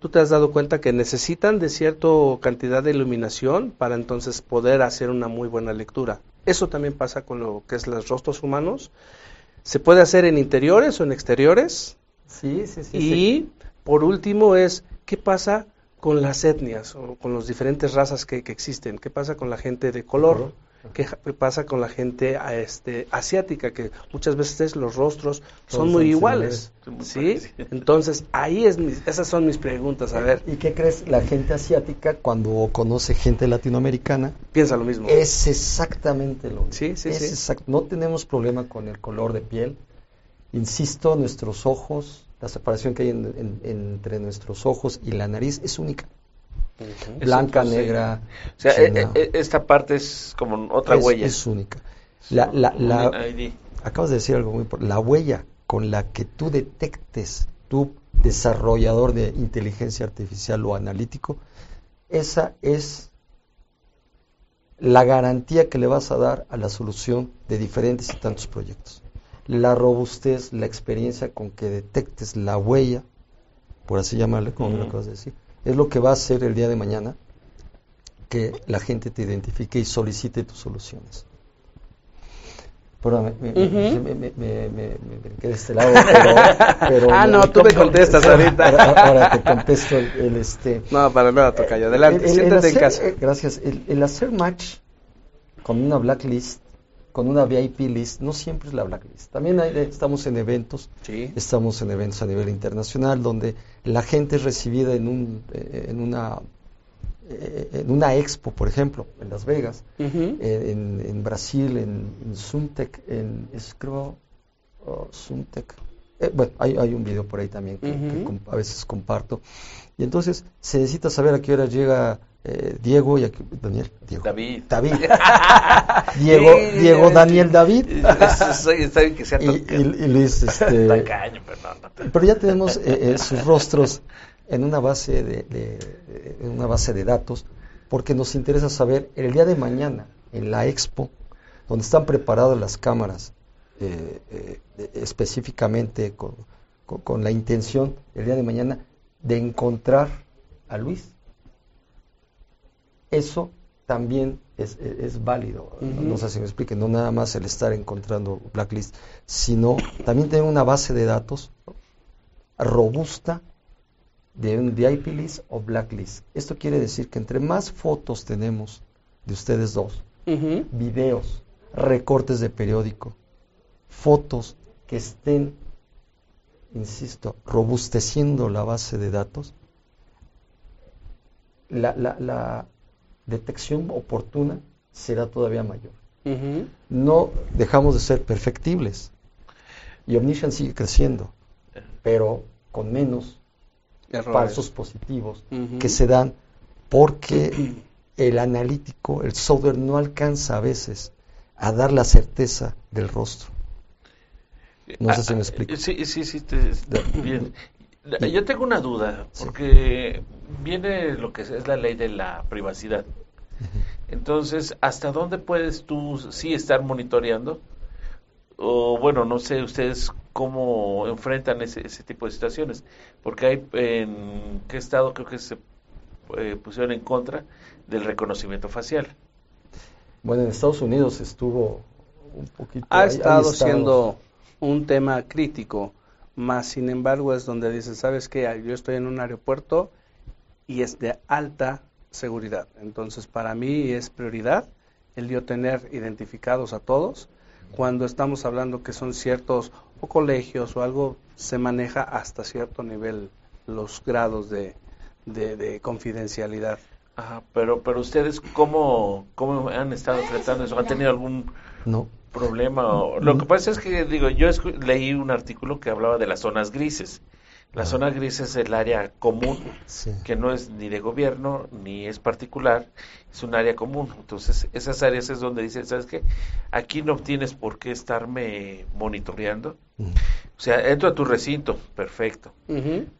tú te has dado cuenta que necesitan de cierta cantidad de iluminación para entonces poder hacer una muy buena lectura. Eso también pasa con lo que es los rostros humanos. Se puede hacer en interiores o en exteriores. Sí, sí, sí. Y por último es, ¿qué pasa con las etnias o con las diferentes razas que, existen? ¿Qué pasa con la gente de color? ¿Qué pasa con la gente este, asiática? Que muchas veces los rostros son muy iguales. ¿sí? Entonces, ahí es esas son mis preguntas. A ver. ¿Y qué crees? La gente asiática, cuando conoce gente latinoamericana, piensa lo mismo. Es exactamente lo mismo. Sí, sí, sí. no tenemos problema con el color de piel. Insisto, nuestros ojos, la separación que hay entre nuestros ojos y la nariz es única. Blanca, negra. O sea, e, e, esta parte es como otra huella. Es única. La, la, la, acabas de decir algo muy importante. La huella con la que tú detectes, tu desarrollador de inteligencia artificial o analítico, esa es la garantía que le vas a dar a la solución de diferentes y tantos proyectos la robustez, la experiencia con que detectes la huella, por así llamarle, como lo acabas de decir, es lo que va a hacer el día de mañana que la gente te identifique y solicite tus soluciones. Perdón, me, quedé de este lado, pero... ah, no, tú me contestas ahorita. Ahora, te contesto el, este... No, para nada, toca yo. Adelante, siéntate en casa. Eh, gracias. el hacer match con una blacklist con una VIP list, no siempre es la blacklist. También estamos en eventos, estamos en eventos a nivel internacional donde la gente es recibida en, un, eh, en, una, eh, en una expo, por ejemplo, en Las Vegas, eh, en, Brasil, en, en Sumtec, en, es, creo, oh, Sumtec. bueno, hay, hay, un video por ahí también que, a veces comparto. Y entonces se necesita saber a qué hora llega eh, Diego y aquí, Daniel, Diego. David. David. Diego, Diego, Daniel, David. que sea y, y, Luis, este, pero, ya tenemos eh, eh, sus rostros en una base de, en una base de datos, porque nos interesa saber el día de mañana en la expo, donde están preparadas las cámaras, específicamente con, con la intención el día de mañana de encontrar a Luis eso también es, válido. no, sé si me explique, no nada más el estar encontrando blacklist, sino también tener una base de datos robusta de un VIP list o blacklist. Esto quiere decir que entre más fotos tenemos de ustedes dos, videos, recortes de periódico, fotos que estén, insisto, robusteciendo la base de datos, la, la detección oportuna será todavía mayor. No dejamos de ser perfectibles. Y Omniscient sigue creciendo, pero con menos falsos positivos que se dan porque el analítico, el software no alcanza a veces a dar la certeza del rostro. No sé si me ah, explico. Sí, sí, sí, bien. Yo tengo una duda, porque viene lo que es la ley de la privacidad. Entonces, ¿hasta dónde puedes tú sí estar monitoreando? O bueno, no sé ustedes cómo enfrentan ese, ese tipo de situaciones, porque hay en qué estado creo que se eh, pusieron en contra del reconocimiento facial. Bueno, en Estados Unidos estuvo un poquito... Ha estado siendo un tema crítico más sin embargo es donde dice, ¿sabes qué? Yo estoy en un aeropuerto y es de alta seguridad. Entonces, para mí es prioridad el yo tener identificados a todos. Cuando estamos hablando que son ciertos o colegios o algo, se maneja hasta cierto nivel los grados de, de, confidencialidad. Ajá, pero, pero ustedes, ¿cómo, cómo han estado tratando eso? ¿Han tenido algún No. Problema? o- Lo que pasa es que, digo, yo escu- leí un artículo que hablaba de las zonas grises. La Ah. zona gris es el área común, Sí. que no es ni de gobierno ni es particular, es un área común. Entonces, esas áreas es donde dicen, ¿sabes qué? Aquí no tienes por qué estarme monitoreando. O sea, entro a tu recinto, perfecto.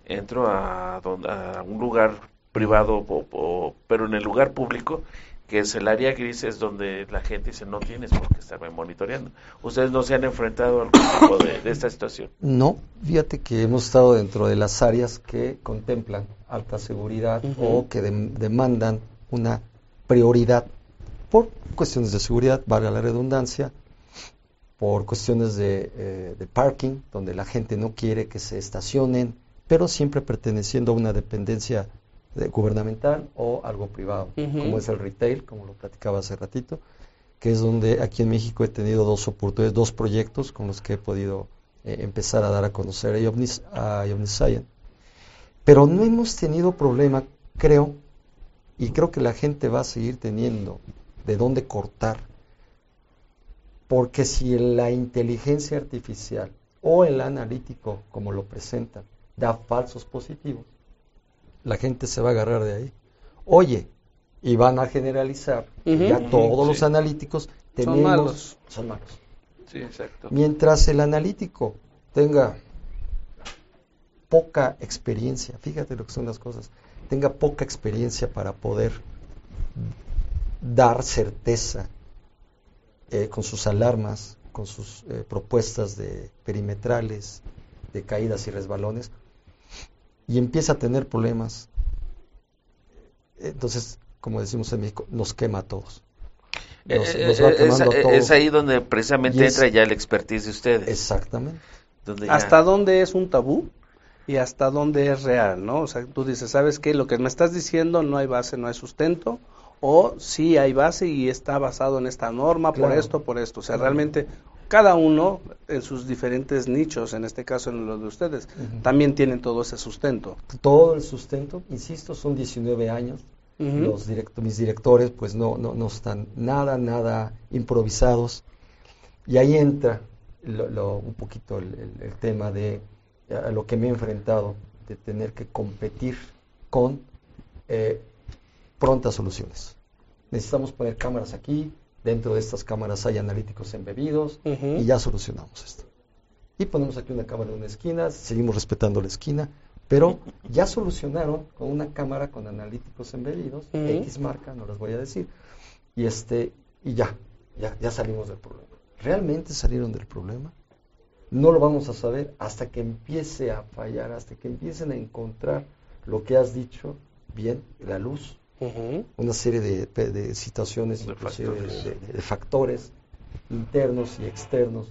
Entro a, don- a un lugar privado, o- o- pero en el lugar público, que es el área gris, es donde la gente dice, no tienes por qué estarme monitoreando. ¿Ustedes no se han enfrentado a algún tipo de, de esta situación? No, fíjate que hemos estado dentro de las áreas que contemplan alta seguridad o que dem- demandan una prioridad por cuestiones de seguridad, valga la redundancia, por cuestiones de, eh, de parking, donde la gente no quiere que se estacionen, pero siempre perteneciendo a una dependencia de- gubernamental o algo privado, como es el retail, como lo platicaba hace ratito, que es donde aquí en México he tenido dos oportunidades, dos proyectos con los que he podido eh, empezar a dar a conocer a Omnis, a. Pero no hemos tenido problema, creo, y creo que la gente va a seguir teniendo de dónde cortar, porque si la inteligencia artificial o el analítico, como lo presentan, da falsos positivos, la gente se va a agarrar de ahí. Oye, y van a generalizar, Ujú. ya todos los analíticos tenemos, malos. Son malos. Sí, exacto. Mientras el analítico tenga poca experiencia, fíjate lo que son las cosas, tenga poca experiencia para poder dar certeza eh, con sus alarmas, con sus eh, propuestas de perimetrales, de caídas y resbalones, y empieza a tener problemas, entonces, como decimos en México, nos quema a todos. Nos- Eh, nos va eh, quemando es, a todos. es ahí donde precisamente es- entra ya el expertise de ustedes. Exactamente. donde ya- ¿Hasta dónde es un tabú? Y hasta dónde es real, ¿no? O sea, tú dices, ¿sabes qué? Lo que me estás diciendo no hay base, no hay sustento, o sí hay base y está basado en esta norma, por esto, por esto. O sea, Claro. realmente cada uno en sus diferentes nichos, en este caso en los de ustedes, también tienen todo ese sustento. todo el sustento, insisto, son 19 años. Los directo- mis directores pues no, no, no están nada, nada improvisados. Y ahí entra lo- lo- un poquito el, el- el tema de a lo que me he enfrentado, de tener que competir con eh, prontas soluciones. Necesitamos poner cámaras aquí, dentro de estas cámaras hay analíticos embebidos y ya solucionamos esto. Y ponemos aquí una cámara en una esquina, seguimos respetando la esquina, pero ya solucionaron con una cámara con analíticos embebidos. X marca, no les voy a decir, y este, y ya, ya, ya salimos del problema. ¿Realmente salieron del problema? No lo vamos a saber hasta que empiece a fallar, hasta que empiecen a encontrar lo que has dicho bien, la luz, Una serie de, situaciones, De inclusive de, factores. de- de factores internos y externos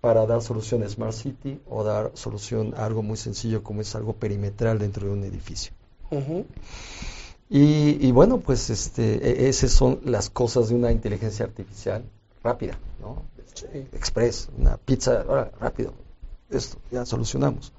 para dar solución a Smart City o dar solución a algo muy sencillo como es algo perimetral dentro de un edificio. Y, y bueno, pues este, e- esas son las cosas de una inteligencia artificial rápida, ¿no? Express, una pizza, ahora, rápido, esto, ya solucionamos.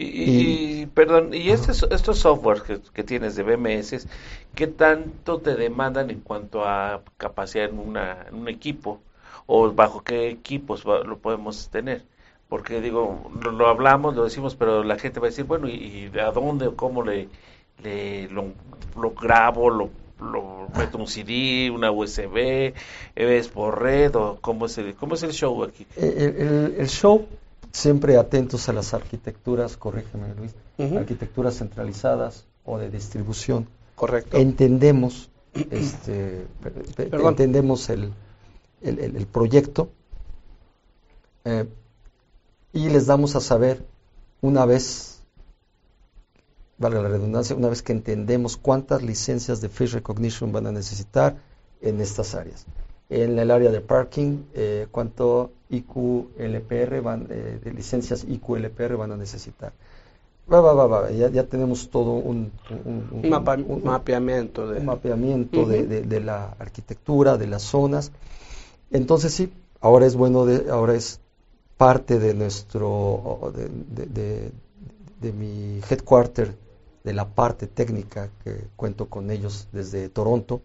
Y, y- y, perdón, y estos, estos softwares que, que tienes de BMS, ¿qué tanto te demandan en cuanto a capacidad en, una, en un equipo? ¿O bajo qué equipos lo podemos tener? Porque digo, lo, lo hablamos, lo decimos, pero la gente va a decir, bueno, ¿y, y a dónde o cómo le, le lo, lo grabo, lo, lo meto un CD, una USB, es por red o cómo es el, cómo es el show aquí? El, el- el show, siempre atentos a las arquitecturas, corrígeme Luis, arquitecturas centralizadas o de distribución. Correcto. Entendemos, este, pe- pe- Perdón. entendemos el, el- el- el proyecto eh, y les damos a saber una vez, valga la redundancia, una vez que entendemos cuántas licencias de face recognition van a necesitar en estas áreas. En el área de parking, eh, cuánto IQ-LPR van, eh, de licencias IQ-LPR van a necesitar. Va, va, va, va, Ya, ya tenemos todo un, un- un- Un mapa- un- mapeamiento de... un mapeamiento de, Ujú. de- de la arquitectura, de las zonas. Entonces sí, ahora es bueno, de, ahora es parte de nuestro, de- de mi headquarter de la parte técnica que cuento con ellos desde Toronto.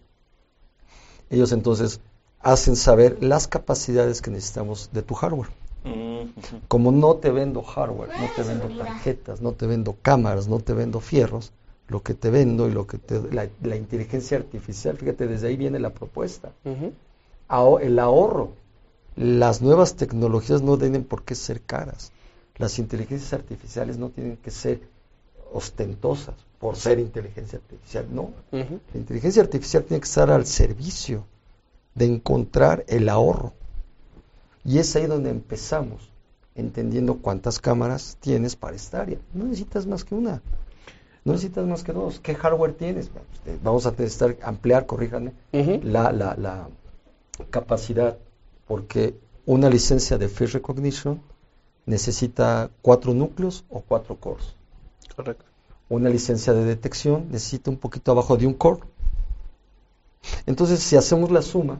Ellos entonces hacen saber las capacidades que necesitamos de tu hardware. Mm, Como no te vendo hardware, no te vendo tarjetas, no te vendo cámaras, no te vendo fierros, lo que te vendo y lo que te la, la inteligencia artificial, fíjate, desde ahí viene la propuesta. El ahorro. Las nuevas tecnologías no tienen por qué ser caras. Las inteligencias artificiales no tienen que ser ostentosas por ser inteligencia artificial. No, la inteligencia artificial tiene que estar al servicio de encontrar el ahorro. Y es ahí donde empezamos, entendiendo cuántas cámaras tienes para esta área. No necesitas más que una. No necesitas más que dos. ¿Qué hardware tienes? Pues, Vamos a necesitar ampliar, corríjanme, Ujú. la, la, la capacidad, porque una licencia de face recognition necesita cuatro núcleos o cuatro cores. Correcto. Una licencia de detección necesita un poquito abajo de un core. Entonces, si hacemos la suma,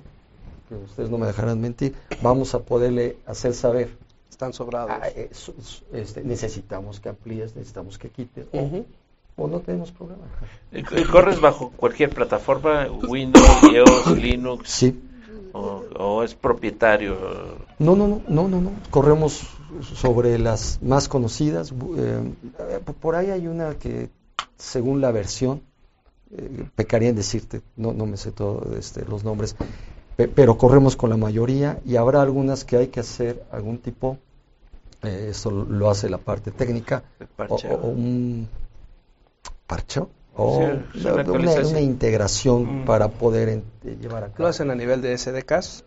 que ustedes no me dejarán mentir, vamos a poderle hacer saber, Están sobrados. ah, eh, este, necesitamos que amplíes, necesitamos que quites, o- no tenemos problema. ¿Y ¿Corres bajo cualquier plataforma? Windows, iOS, Linux, Sí, o, o es propietario? No, no, no, no, no, no. Corremos sobre las más conocidas. eh, eh, por ahí hay una que, según la versión, eh, pecaría en decirte, no, no me sé todos este, los nombres, pe- pero corremos con la mayoría y habrá algunas que hay que hacer algún tipo, eh, eso lo hace la parte técnica, o, un parcho, o Sí, una una, actualización. una integración Mm. para poder en- eh, llevar a cabo. Lo hacen a nivel de SDKs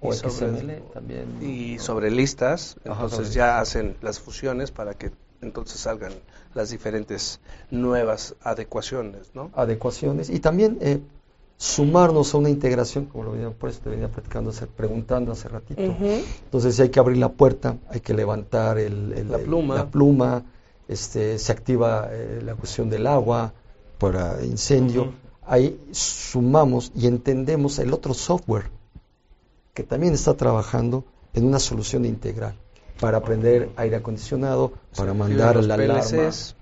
o y sobre, XML también. y sobre listas. Ajá, Entonces sobre ya hacen las fusiones para que entonces salgan las diferentes nuevas adecuaciones, ¿no? adecuaciones y también eh, sumarnos a una integración, como lo venía, por eso te venía platicando, hace- preguntando hace ratito. Entonces, si hay que abrir la puerta, hay que levantar el, el- La el- pluma. la pluma, este, se activa eh, la cuestión del agua para incendio. Ahí sumamos y entendemos el otro software que también está trabajando en una solución integral para prender aire acondicionado, para mandar los la. PLCs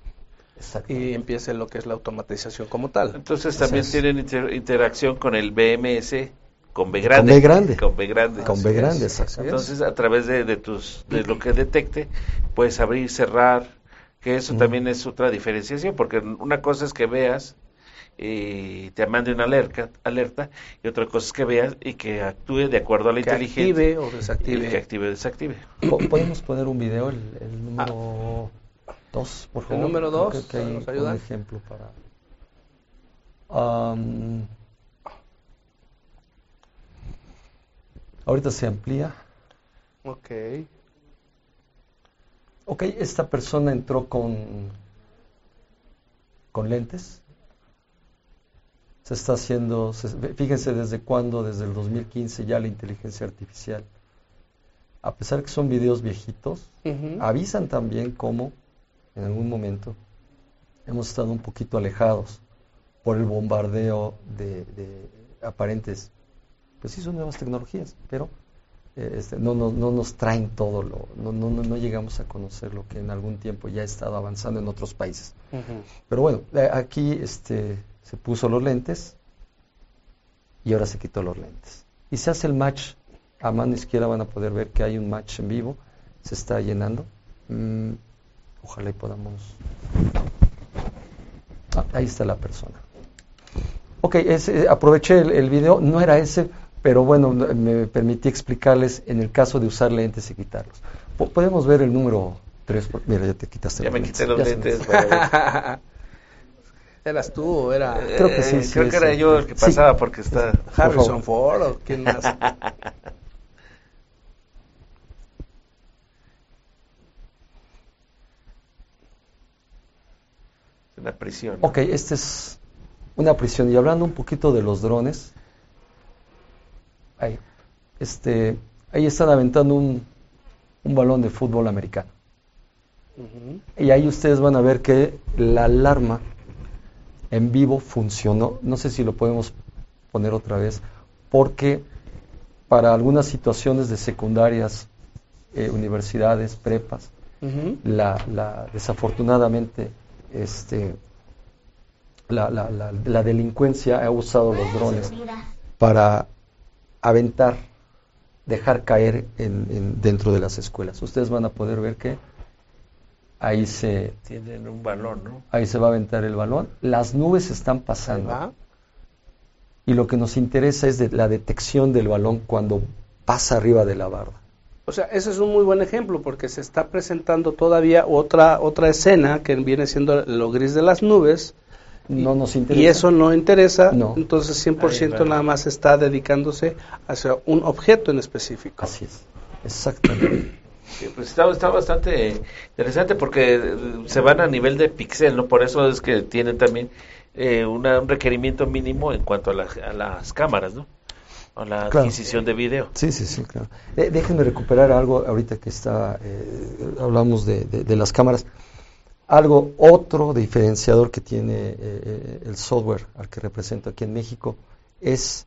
y empiece lo que es la automatización como tal. Entonces también tienen inter- interacción con el BMS con B grande. Con B grande. Con B grande. Con B grande. Entonces, a través de, de tus de lo que detecte, puedes abrir, cerrar, que eso Mm. también es otra diferenciación, porque una cosa es que veas y te mande una alerta, alerta y otra cosa es que veas y que actúe de acuerdo a la que inteligencia active o y que desactive. active o desactive. Po- ¿Podemos poner un video, el, el número 2, por favor? número Creo dos, que hay ¿nos un ayuda? ejemplo para... Am, ahorita se amplía. Ok. Ok, esta persona entró con, con lentes. Se está haciendo, se- fíjense desde cuándo, desde el 2015 ya la inteligencia artificial. A pesar que son videos viejitos, avisan también cómo en algún momento hemos estado un poquito alejados por el bombardeo de, de aparentes, pues sí son nuevas tecnologías, pero este, no, no, no nos traen todo lo, no, no, no, llegamos a conocer lo que en algún tiempo ya ha estado avanzando en otros países. Pero bueno, eh, aquí este, se puso los lentes y ahora se quitó los lentes. Y se hace el match, a mano izquierda van a poder ver que hay un match en vivo, se está llenando. Mm, ojalá y podamos... Ah, ahí está la persona. Ok, ese- aproveché el, el video, no era ese, pero bueno, no- me permití explicarles en el caso de usar lentes y quitarlos. Po- Podemos ver el número 3, mira, ya te quitaste Ya los me quité los Ya lentes. para- ¿Eras tú o era Creo que sí, Eh, sí, Creo que sí. era yo el que Sí. pasaba porque está... Harrison favor. Ford o quién más? una prisión. Ok, esta es una prisión. Y hablando un poquito de los drones, ahí, este, ahí están aventando un, un balón de fútbol americano. Y ahí ustedes van a ver que la alarma en vivo funcionó. No sé si lo podemos poner otra vez, porque para algunas situaciones de secundarias, eh, universidades, prepas, la, la- desafortunadamente este, la, la, la, la delincuencia ha usado los drones para aventar, dejar caer en, en- dentro de las escuelas. Ustedes van a poder ver que ahí se, Tienen un balón, ¿no? ahí se va a aventar el balón. Las nubes están pasando y lo que nos interesa es de la detección del balón cuando pasa arriba de la barda. O sea, ese es un muy buen ejemplo porque se está presentando todavía otra otra escena que viene siendo lo gris de las nubes No nos interesa. y eso no interesa, No. entonces 100% Ahí va. nada más está dedicándose hacia un objeto en específico. Así es, exactamente. Sí, pues está, está bastante interesante porque eh, se van a nivel de pixel, ¿no? Por eso es que tienen también eh, una- un requerimiento mínimo en cuanto a, la- a las cámaras, ¿no? A la Claro. adquisición de video. Sí, sí, sí, claro. Eh, déjenme recuperar algo ahorita que está, eh, hablamos de, de- de las cámaras. Algo, otro diferenciador que tiene eh, eh, el software al que represento aquí en México es,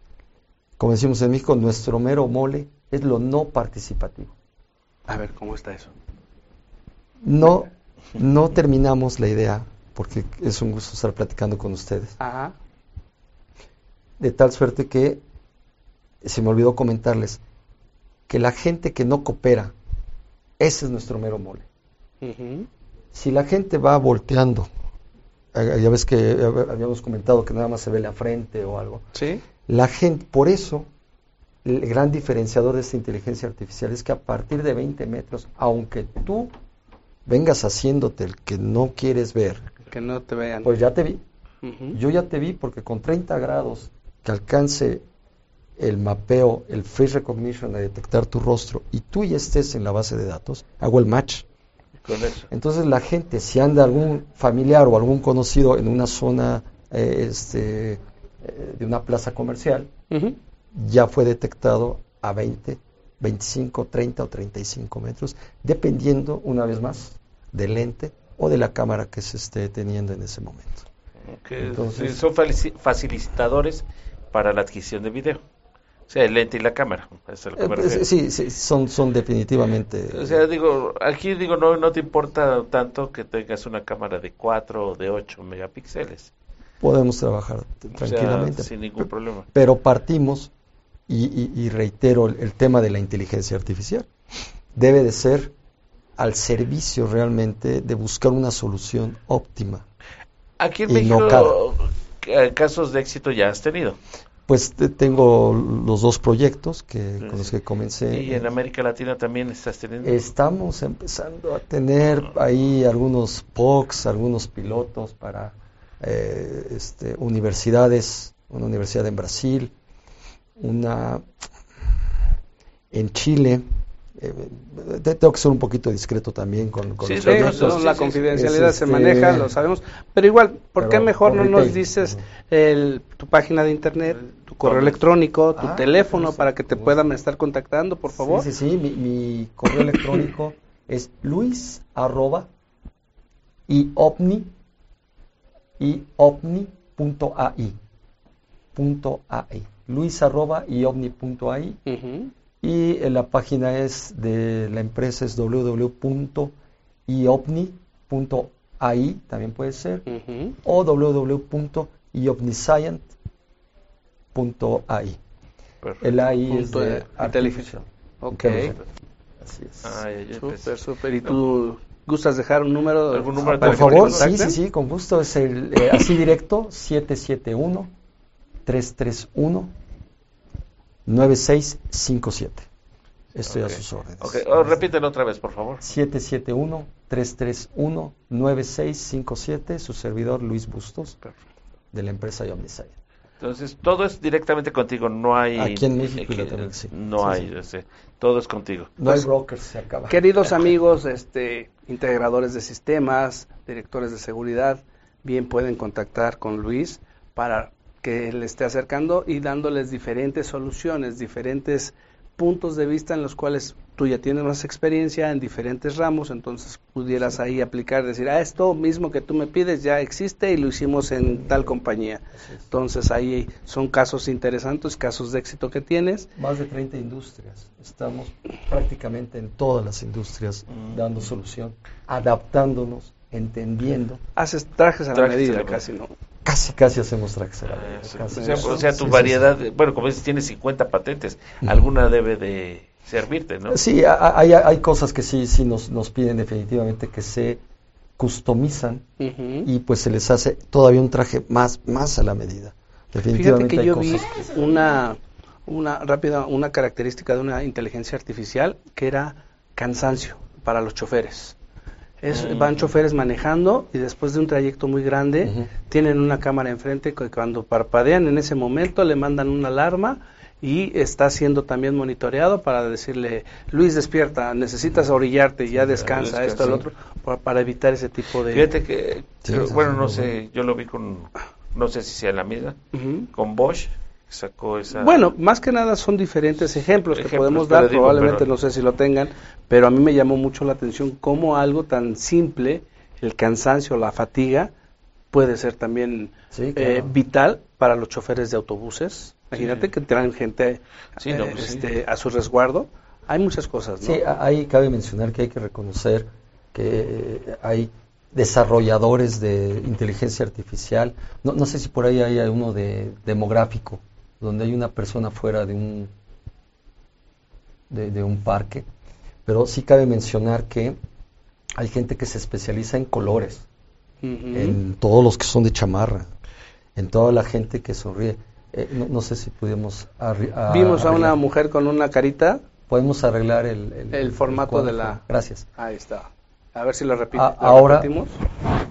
como decimos en México, nuestro mero mole es lo no participativo. A ver, ¿cómo está eso? No, no terminamos la idea, porque es un gusto estar platicando con ustedes, Ajá. de tal suerte que se me olvidó comentarles que la gente que no coopera, ese es nuestro mero mole. Si la gente va volteando, eh, ya ves que eh, habíamos comentado que nada más se ve la frente o algo, Sí. la gente, por eso, el gran diferenciador de esta inteligencia artificial es que a partir de 20 metros, aunque tú vengas haciéndote el que no quieres ver, Que no te vean. pues ya te vi, yo ya te vi porque con 30 grados que alcance el mapeo, el face recognition a detectar tu rostro y tú ya estés en la base de datos, hago el match. Con eso. Entonces la gente, si anda algún familiar o algún conocido en una zona eh, este, eh, de una plaza comercial, ya fue detectado a 20, 25, 30 o 35 metros, dependiendo, una vez más, del lente o de la cámara que se esté teniendo en ese momento. Entonces- son facilitadores para la adquisición de video. Sea, el lente y la cámara. Es lo que Eh, me pues, sí, sí, son, son definitivamente... O sea, digo, aquí digo, no, no te importa tanto que tengas una cámara de 4 o de 8 megapíxeles. podemos trabajar t- O sea, tranquilamente. sin ningún problema. Pero partimos, y, y- y reitero el, el tema de la inteligencia artificial, debe de ser al servicio realmente de buscar una solución óptima. Aquí en México, no eh, casos de éxito ya has tenido. Pues te- tengo los dos proyectos que, Sí, con los que comencé. Y en América Latina también estás teniendo. Estamos empezando a tener ahí algunos POCs, algunos pilotos para eh, este, universidades, una universidad en Brasil, una en Chile. Eh, te- tengo que ser un poquito discreto también con, con Sí, los sí, no, la sí, confidencialidad es se este- maneja, lo sabemos. Pero igual, ¿por qué mejor no nos dices el, tu página de internet, tu correo electrónico, tu Ah, teléfono sí, para que te por puedan estar contactando, por favor? Sí, sí, sí, mi, mi correo electrónico es luis arroba iopni iopni.ai punto AI luis arroba iopni.ai Ujú. Y eh, la página es de la empresa es www.iopni.ai también puede ser Ujú. o www.iopniscient.ai Perfecto. el AI es Punto de de artificial Ok. Así es. Ah, ya, ya empecé. súper, súper. ¿Y tú gustas dejar un número? ¿Algún número para Por favor, sí, sí, sí, con gusto. Es el eh, así directo 771-331-9657. Estoy Ok. a sus órdenes. Ok, oh, repítelo otra vez, por favor. 771-331-9657. Su servidor Luis Bustos, Perfecto. de la empresa Omniscience. Entonces, todo es directamente contigo, no hay... Aquí en México Latinoamérica, sí. No Sí, hay, sí. todo es contigo. No hay brokers, se acaba. Queridos amigos, este, integradores de sistemas, directores de seguridad, bien pueden contactar con Luis para que le esté acercando y dándoles diferentes soluciones, diferentes puntos de vista en los cuales tú ya tienes más experiencia en diferentes ramos, entonces pudieras ahí aplicar, decir, ah, esto mismo que tú me pides ya existe y lo hicimos en tal compañía. Entonces ahí son casos interesantes, casos de éxito que tienes. Más de 30 industrias. Estamos prácticamente en todas las industrias Mm. dando solución, adaptándonos, entendiendo. Haces trajes a la Trajes a medida la casi, ¿no? casi, casi hacemos trajes a la medida. Ah, casi. o, sea, o sea, tu Sí, sí, variedad, bueno, como dices, tienes 50 patentes, alguna debe de servirte, ¿no? Sí, a- hay, hay cosas que sí, sí nos, nos piden definitivamente que se customizan y pues se les hace todavía un traje más, más a la medida. Fíjate Definitivamente que hay yo vi cosas que- una, una rápida, una característica de una inteligencia artificial que era cansancio para los choferes. Es, Mm. Van choferes manejando y después de un trayecto muy grande tienen una cámara enfrente que cuando parpadean en ese momento le mandan una alarma y está siendo también monitoreado para decirle, Luis despierta, necesitas orillarte, ya descansa, descansa. esto, el otro, pa- para evitar ese tipo de... Fíjate que, Sí, bueno, no sé, yo lo vi con, no sé si sea la misma, con Bosch, sacó esa... Bueno, más que nada son diferentes ejemplos, que podemos dar, digo, probablemente pero- no sé si lo tengan, pero a mí me llamó mucho la atención cómo algo tan simple, el cansancio, la fatiga, puede ser también Sí, eh, vital para los choferes de autobuses. Imagínate Sí. que traen gente Sí, eh, no, pues sí. este, a su resguardo. Hay muchas cosas, ¿no? Sí, ahí cabe mencionar que hay que reconocer que eh, hay desarrolladores de inteligencia artificial. No, no sé si por ahí hay uno de demográfico, donde hay una persona fuera de un de, de un parque, pero sí cabe mencionar que hay gente que se especializa en colores, en todos los que son de chamarra, en toda la gente que sonríe. Eh, no, no sé si pudimos a- Vimos a una mujer con una carita. Podemos arreglar el, El formato de la- Gracias. Ahí está. A ver si lo repite. A- ¿Lo ahora- repetimos?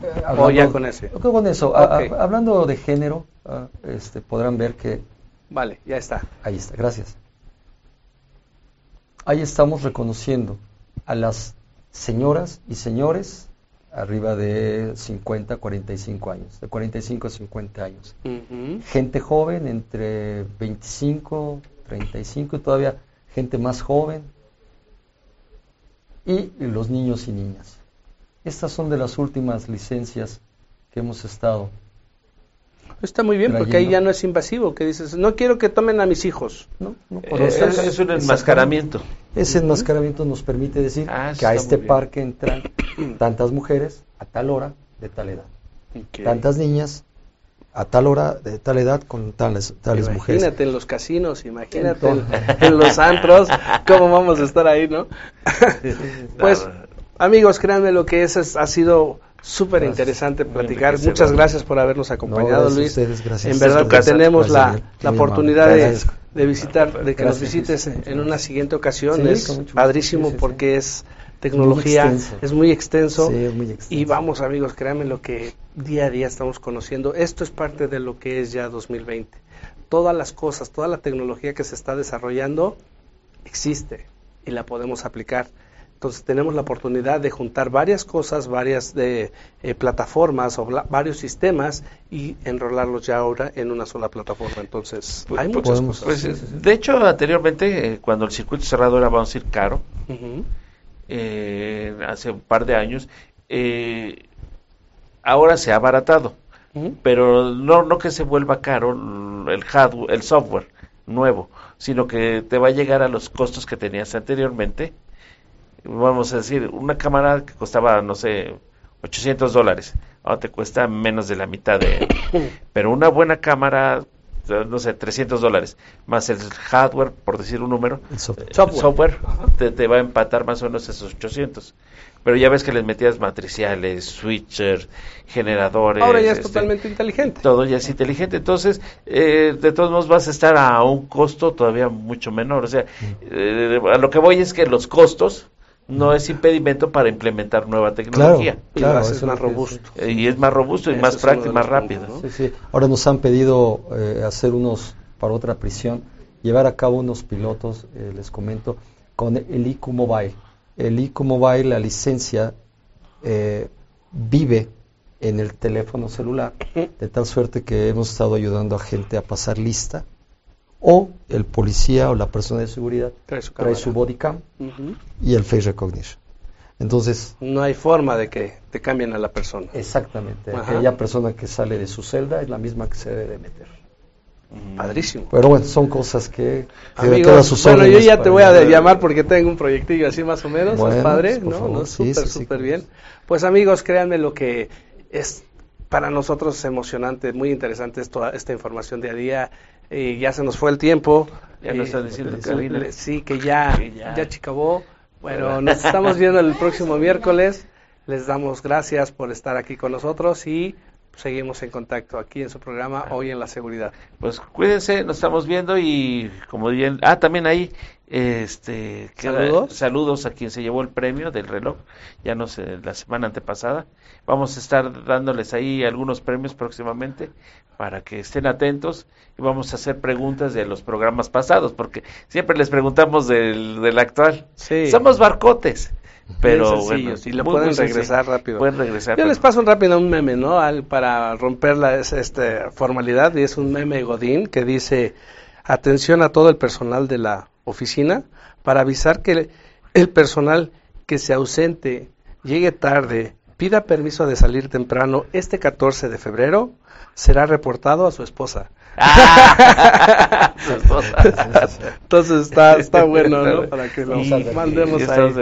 Eh, ¿O ya con ese? Con eso. A- hablando de género, ah, este, podrán ver que Vale, ya está. ahí está. Gracias. Ahí estamos reconociendo a las señoras y señores arriba de 50, 45 años, de 45 a 50 años. Gente joven entre 25, 35 y todavía gente más joven. Y los niños y niñas. Estas son de las últimas licencias que hemos estado. Está muy bien, porque ahí ya no es invasivo, que dices, no quiero que tomen a mis hijos. ¿no? No, Eh, por es, un enmascaramiento. Ese enmascaramiento nos permite decir Ah, que a este parque entran tantas mujeres a tal hora de tal edad, tantas niñas a tal hora de tal edad con tales, tales mujeres. Imagínate en los casinos, imagínate en, los antros, cómo vamos a estar ahí, ¿no? pues, amigos, créanme lo que es, es- ha sido súper interesante platicar. Muchas gracias por habernos No, acompañado, gracias a Luis. ustedes, gracias. En verdad que tenemos la, Gracias, la oportunidad de, de visitar, de que nos visites en una siguiente ocasión. Sí, es padrísimo Sí, sí, sí. porque es tecnología, es muy extenso. Muy extenso. Y vamos amigos, créanme lo que día a día estamos conociendo. Esto es parte de lo que es ya 2020. Todas las cosas, toda la tecnología que se está desarrollando existe y la podemos aplicar. Entonces tenemos la oportunidad de juntar varias cosas, varias de eh, plataformas o varios sistemas y enrolarlos ya ahora en una sola plataforma. Entonces Pues, hay pues, muchas podemos- cosas. Pues, de hecho, anteriormente, eh, cuando el circuito cerrado era, vamos a decir, caro, eh, hace un par de años, eh, ahora se ha abaratado, pero no, no que se vuelva caro el hardware, el software nuevo, sino que te va a llegar a los costos que tenías anteriormente. Vamos a decir, una cámara que costaba, no sé, 800 dólares, ahora te cuesta menos de la mitad de... Pero una buena cámara, no sé, 300 dólares, más el hardware, por decir un número, El software. eh, Software. software, te, te va a empatar más o menos esos 800. Pero ya ves que les metías matriciales, switchers, generadores. Ahora ya es este, totalmente inteligente. Todo ya es inteligente. Entonces, eh, de todos modos vas a estar a un costo todavía mucho menor. O sea, eh, a lo que voy es que los costos no es impedimento para implementar nueva tecnología. Y Claro, eso es más robusto. Y es más robusto y más práctico y más puntos, rápido. ¿no? Sí, sí. Ahora nos han pedido eh, hacer unos para otra prisión, llevar a cabo unos pilotos, eh, les comento, con el IQ Mobile. El IQ Mobile, la licencia, eh, vive en el teléfono celular, de tal suerte que hemos estado ayudando a gente a pasar lista, o el policía o la persona de seguridad Trae su trae su body cam y el face recognition. Entonces, No hay forma de que te cambien a la persona. exactamente, Ajá. aquella persona que sale de su celda es la misma que se debe de meter. Padrísimo. Pero bueno, son cosas que, Amigos, sus bueno, yo ya te voy a llamar porque tengo un proyectillo así más o menos, Bueno, es padre, pues, ¿no? favor, ¿no? sí, Súper, sí, súper bien. Pues amigos, créanme lo que es para nosotros es emocionante, muy interesante esto, esta información día a día. Eh, ya se nos fue el tiempo. Ya nos están diciendo cabina. le- Sí, que ya, Que ya. ya chicabó. Bueno, nos estamos viendo el próximo miércoles. Les damos gracias por estar aquí con nosotros y seguimos en contacto aquí en su programa Hoy en la Seguridad. Pues cuídense, nos estamos viendo y como bien, ah, también ahí, este, ¿Saludos? saludos a quien se llevó el premio del reloj, ya no sé, la semana antepasada. Vamos a estar dándoles ahí algunos premios próximamente para que estén atentos y vamos a hacer preguntas de los programas pasados, porque siempre les preguntamos del, del actual. Sí. Somos barcotes, pero Bien bueno, lo muy, pueden muy sencillo. regresar rápido. Pueden regresar. Yo les paso un rápido un meme, ¿no? Al- para romper la es- este, formalidad, y es un meme Godín que dice, atención a todo el personal de la oficina para avisar que el, el personal que se ausente, llegue tarde, pida permiso de salir temprano este 14 de febrero, será reportado a su esposa. Ah. Entonces está, está bueno, ¿no? Para que lo Y- mandemos ahí.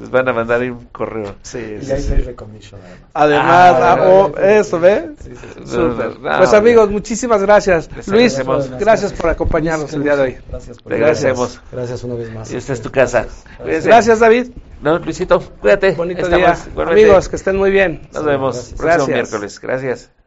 les van a mandar ahí un correo. Sí, Y sí, hay sí. además. Ah, ah, oh, eso, ¿ve? Sí, sí, sí. No, Pues amigos, muchísimas gracias. Les Luis, gracias por acompañarnos el día de hoy. Gracias por Le agradecemos. Gracias una vez más. Y esta es tu casa. Gracias, David. No, Luisito, cuídate. Bonito Estamos día. igualmente. Amigos, que estén muy bien. Nos vemos Gracias. próximo Gracias. miércoles. Gracias.